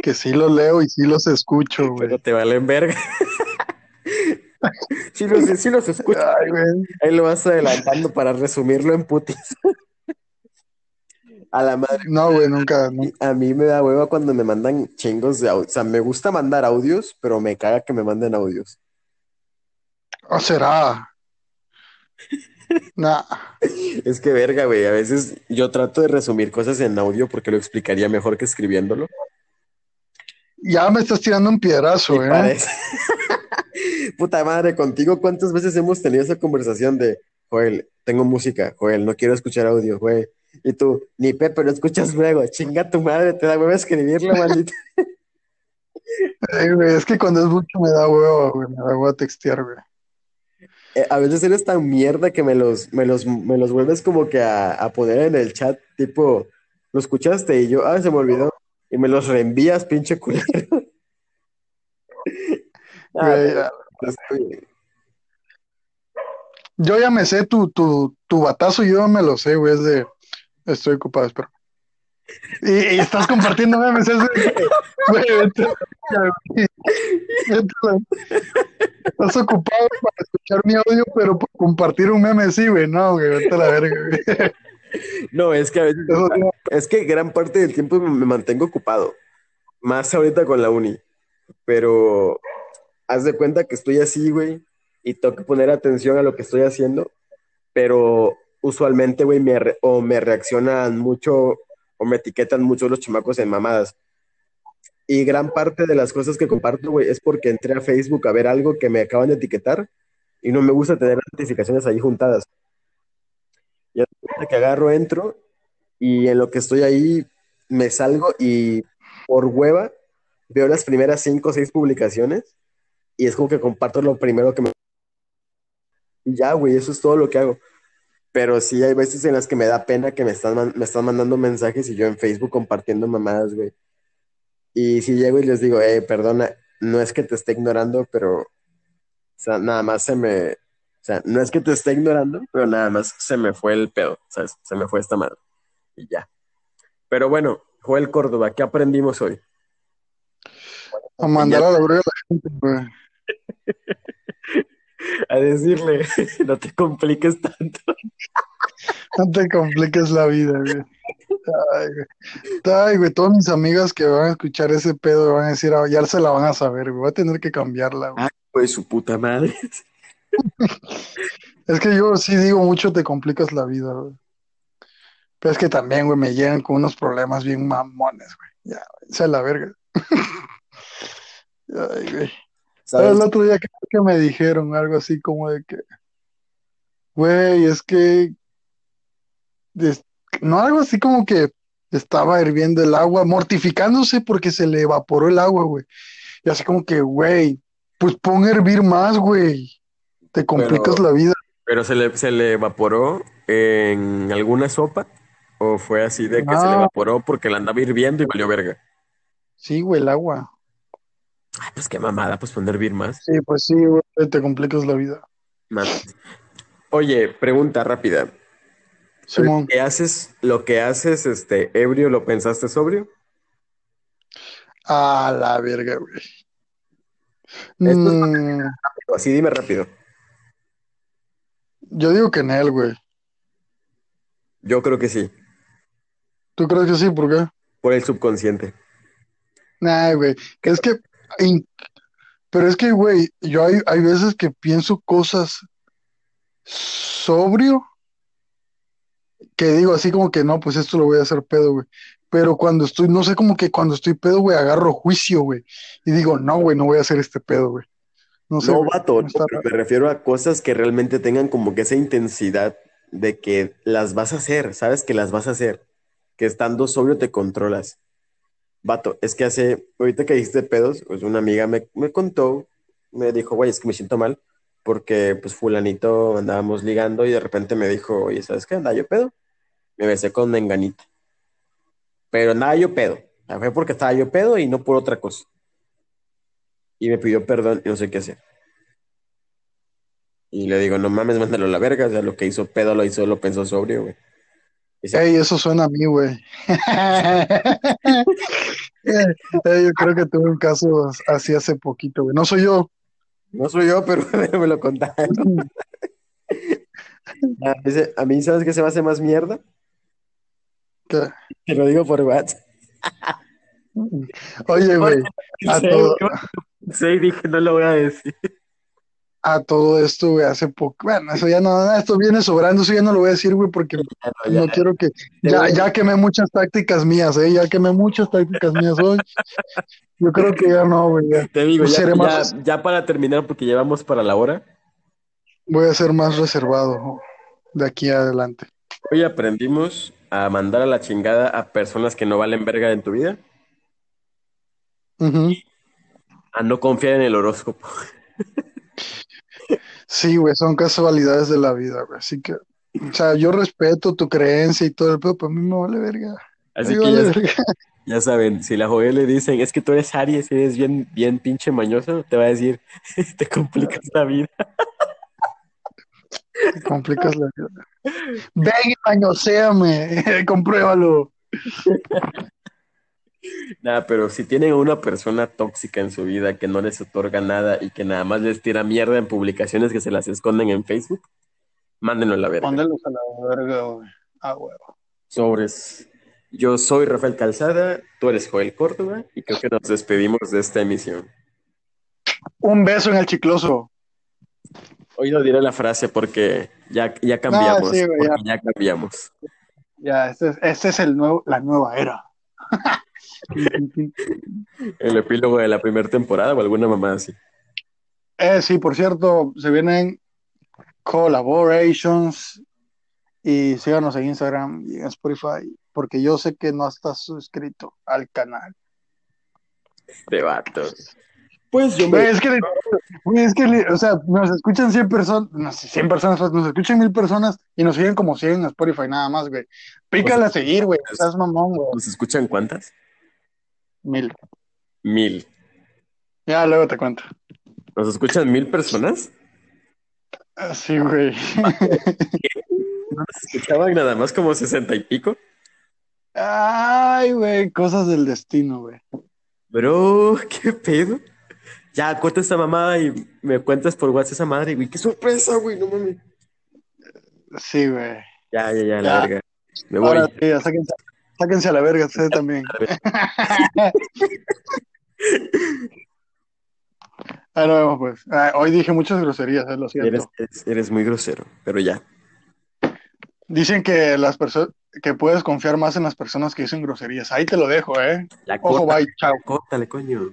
Speaker 2: que sí lo leo y sí los escucho, güey.
Speaker 1: Pero te valen verga. Sí los, sí los escucho.
Speaker 2: Ay, güey.
Speaker 1: Ahí lo vas adelantando para resumirlo en putis. A la madre.
Speaker 2: No, güey, nunca.
Speaker 1: A mí me da hueva cuando me mandan chingos de audios. O sea, me gusta mandar audios, pero me caga que me manden audios.
Speaker 2: ¿O será? Nah.
Speaker 1: Es que verga, güey. A veces yo trato de resumir cosas en audio porque lo explicaría mejor que escribiéndolo.
Speaker 2: Ya me estás tirando un piedrazo,
Speaker 1: Y
Speaker 2: ¿eh?
Speaker 1: Puta madre, contigo, ¿cuántas veces hemos tenido esa conversación de, Joel, tengo música, Joel, no quiero escuchar audio, güey? Y tú, ni Pepe, lo escuchas luego, chinga tu madre, te da hueva escribirlo, maldito.
Speaker 2: Ay, güey, es que cuando es mucho me da huevo, güey, me da huevo textear, güey.
Speaker 1: Eh, a veces eres tan mierda que me los, me los, me los vuelves como que a, a poner en el chat, tipo, ¿lo escuchaste? Y yo, ah, se me olvidó. Y me los reenvías, pinche culero. Ah, estoy-
Speaker 2: Yo ya me sé tu, tu, tu batazo, yo me lo sé, güey, es de... Estoy ocupado, espero. Y, y estás compartiendo memes, es Estás ocupado para escuchar mi audio, pero por compartir un meme sí, güey, no, güey, vete a la verga, güey.
Speaker 1: No, es que a veces, es que gran parte del tiempo me me mantengo ocupado, más ahorita con la uni, pero haz de cuenta que estoy así, güey, y tengo que poner atención a lo que estoy haciendo, pero usualmente, güey, me re- o me reaccionan mucho o me etiquetan mucho los chamacos en mamadas. Y gran parte de las cosas que comparto, güey, es porque entré a Facebook a ver algo que me acaban de etiquetar y no me gusta tener notificaciones ahí juntadas. Y que agarro, entro y en lo que estoy ahí me salgo y por hueva veo las primeras cinco o seis publicaciones y es como que comparto lo primero que me... Y ya, güey, eso es todo lo que hago. Pero sí hay veces en las que me da pena que me están, me están mandando mensajes y yo en Facebook compartiendo mamadas, güey. Y si llego y les digo, eh, perdona, no es que te esté ignorando, pero, o sea, nada más se me, o sea, no es que te esté ignorando, pero nada más se me fue el pedo, ¿sabes? Se me fue esta madre. Y ya. Pero bueno, Joel Córdoba, ¿qué aprendimos hoy?
Speaker 2: a mandar a la verga a la gente, güey.
Speaker 1: A decirle, no te compliques tanto.
Speaker 2: No te compliques la vida, güey. Ay, güey. Ay, güey, todas mis amigas que van a escuchar ese pedo van a decir, "Ah, ya se la van a saber, güey. Voy a tener que cambiarla, güey.
Speaker 1: Ay, pues su puta madre.
Speaker 2: Es que yo sí digo mucho, te complicas la vida, güey. Pero es que también, güey, me llegan con unos problemas bien mamones, güey. Ya, se la verga. Ay, güey.
Speaker 1: ¿Sabes?
Speaker 2: El otro día creo que me dijeron algo así como de que, güey, es que, es- no algo así como que estaba hirviendo el agua, mortificándose porque se le evaporó el agua, güey. Y así como que, güey, pues pon a hervir más, güey. Te complicas
Speaker 1: Pero-
Speaker 2: la vida.
Speaker 1: ¿Pero se le, se le evaporó en alguna sopa? ¿O fue así de que se le
Speaker 2: No.
Speaker 1: evaporó porque la andaba hirviendo y valió verga?
Speaker 2: Sí, güey, el agua.
Speaker 1: Ay, pues qué mamada, pues poner hervir más.
Speaker 2: Sí, pues sí, güey, te complicas la vida.
Speaker 1: Mames. Oye, pregunta rápida.
Speaker 2: Simón,
Speaker 1: ¿Qué haces, lo que haces, este, ebrio, lo pensaste sobrio?
Speaker 2: a la verga, güey.
Speaker 1: Esto es
Speaker 2: Mm,
Speaker 1: Así dime rápido.
Speaker 2: yo digo que en él, güey.
Speaker 1: Yo creo que sí,
Speaker 2: ¿Tú crees que sí? ¿Por qué?
Speaker 1: por el subconsciente.
Speaker 2: Nah, güey. Es que, pero es que, güey, yo hay, hay veces que pienso cosas sobrio, que digo así como que no, pues esto lo voy a hacer pedo, güey. Pero cuando estoy, no sé, como que cuando estoy pedo, güey, agarro juicio, güey. Y digo, no, güey, no voy a hacer este pedo, güey. No sé,
Speaker 1: No,
Speaker 2: güey,
Speaker 1: vato, no, pero me refiero a cosas que realmente tengan como que esa intensidad de que las vas a hacer, sabes que las vas a hacer, que estando sobrio te controlas. Vato, es que hace, ahorita que dijiste pedos, pues una amiga me, me contó, me dijo, güey, es que me siento mal porque pues fulanito andábamos ligando y de repente me dijo, oye, ¿sabes qué? Andaba yo pedo. Me besé con menganita. Pero andaba yo pedo. Fue porque estaba yo pedo y no por otra cosa. Y me pidió perdón y no sé qué hacer. Y le digo, no mames, mándalo a la verga. O sea, lo que hizo pedo lo hizo, lo pensó sobrio, güey.
Speaker 2: Ey, eso suena a mí, güey. Ey, yo creo que tuve un caso así hace poquito, güey. No soy yo.
Speaker 1: No soy yo, pero me lo contaron. A mí, se- a mí, ¿sabes qué se me hace más mierda?
Speaker 2: ¿Qué?
Speaker 1: Te lo digo por WhatsApp.
Speaker 2: Oye, güey, a
Speaker 1: Sí,
Speaker 2: todo,
Speaker 1: Sí, dije, no lo voy a decir.
Speaker 2: A todo esto, güey, hace poco. Bueno, eso ya no, esto viene sobrando, eso ya no lo voy a decir, güey, porque
Speaker 1: no, ya.
Speaker 2: no quiero que. Ya, ya quemé muchas tácticas mías, ¿eh? Ya quemé muchas tácticas mías hoy. Yo creo que ya no, güey. ya.
Speaker 1: Te digo, ya,
Speaker 2: más-
Speaker 1: ya para terminar, porque llevamos para la hora,
Speaker 2: Voy a ser más reservado de aquí adelante.
Speaker 1: hoy aprendimos a mandar a la chingada a personas que no valen verga en tu vida,
Speaker 2: Ujú.
Speaker 1: a no confiar en el horóscopo.
Speaker 2: Sí, güey, son casualidades de la vida, güey. Así que, o sea, yo respeto tu creencia y todo el pedo, pero a mí me vale verga.
Speaker 1: Así
Speaker 2: Me
Speaker 1: que
Speaker 2: vale
Speaker 1: ya,
Speaker 2: verga.
Speaker 1: ya saben, si la Joel le dicen, es que tú eres Aries y eres bien, bien pinche mañoso, te va a decir, te complicas la vida.
Speaker 2: Te complicas la vida. Ven y mañoséame, compruébalo.
Speaker 1: Nada, pero si tienen a una persona tóxica en su vida que no les otorga nada y que nada más les tira mierda en publicaciones que se las esconden en Facebook, mándenlo a la verga.
Speaker 2: Póndelos a la verga, güey. Ah, huevo.
Speaker 1: Sobres. Yo soy Rafael Calzada, tú eres Joel Córdoba y creo que nos despedimos de esta emisión.
Speaker 2: Un beso en el chicloso.
Speaker 1: Hoy no diré la frase porque ya, ya cambiamos.
Speaker 2: Ah, sí, güey,
Speaker 1: porque ya. cambiamos.
Speaker 2: Ya, este es, este es el nuevo, la nueva era.
Speaker 1: El epílogo de la primera temporada o alguna mamá así.
Speaker 2: Eh, sí, por cierto, se vienen collaborations y síganos en Instagram y en Spotify, porque yo sé que no estás suscrito al canal.
Speaker 1: Este vato. Pues yo me...
Speaker 2: es que, es que, o sea, nos escuchan 100 personas, no sé, 100 personas, pues, nos escuchan 1000 personas y nos siguen como 100 en Spotify nada más, güey. Pícale a seguir, güey, estás mamón, güey.
Speaker 1: ¿Nos escuchan cuántas?
Speaker 2: Mil.
Speaker 1: Mil.
Speaker 2: Ya, luego te cuento.
Speaker 1: ¿Nos escuchan mil personas?
Speaker 2: Ah, Sí, güey.
Speaker 1: ¿No nos escuchaban nada más como sesenta y pico?
Speaker 2: Ay, güey, cosas del destino, güey.
Speaker 1: Bro, ¿qué pedo? Ya, cuenta esta mamada y me cuentas por WhatsApp esa madre, güey. ¡Qué sorpresa, güey! No mames.
Speaker 2: Sí, güey.
Speaker 1: Ya, ya, ya,
Speaker 2: Ya.
Speaker 1: verga. Me voy.
Speaker 2: Ahora sí, sáquense, a la verga, ustedes también. Ah, nos vemos, pues. Ah, hoy dije muchas groserías, eh, lo siento.
Speaker 1: Eres, eres, eres muy grosero, pero ya.
Speaker 2: Dicen que las personas que puedes confiar más en las personas que dicen groserías. Ahí te lo dejo, eh.
Speaker 1: La
Speaker 2: Ojo, bye, chao.
Speaker 1: córtale, coño.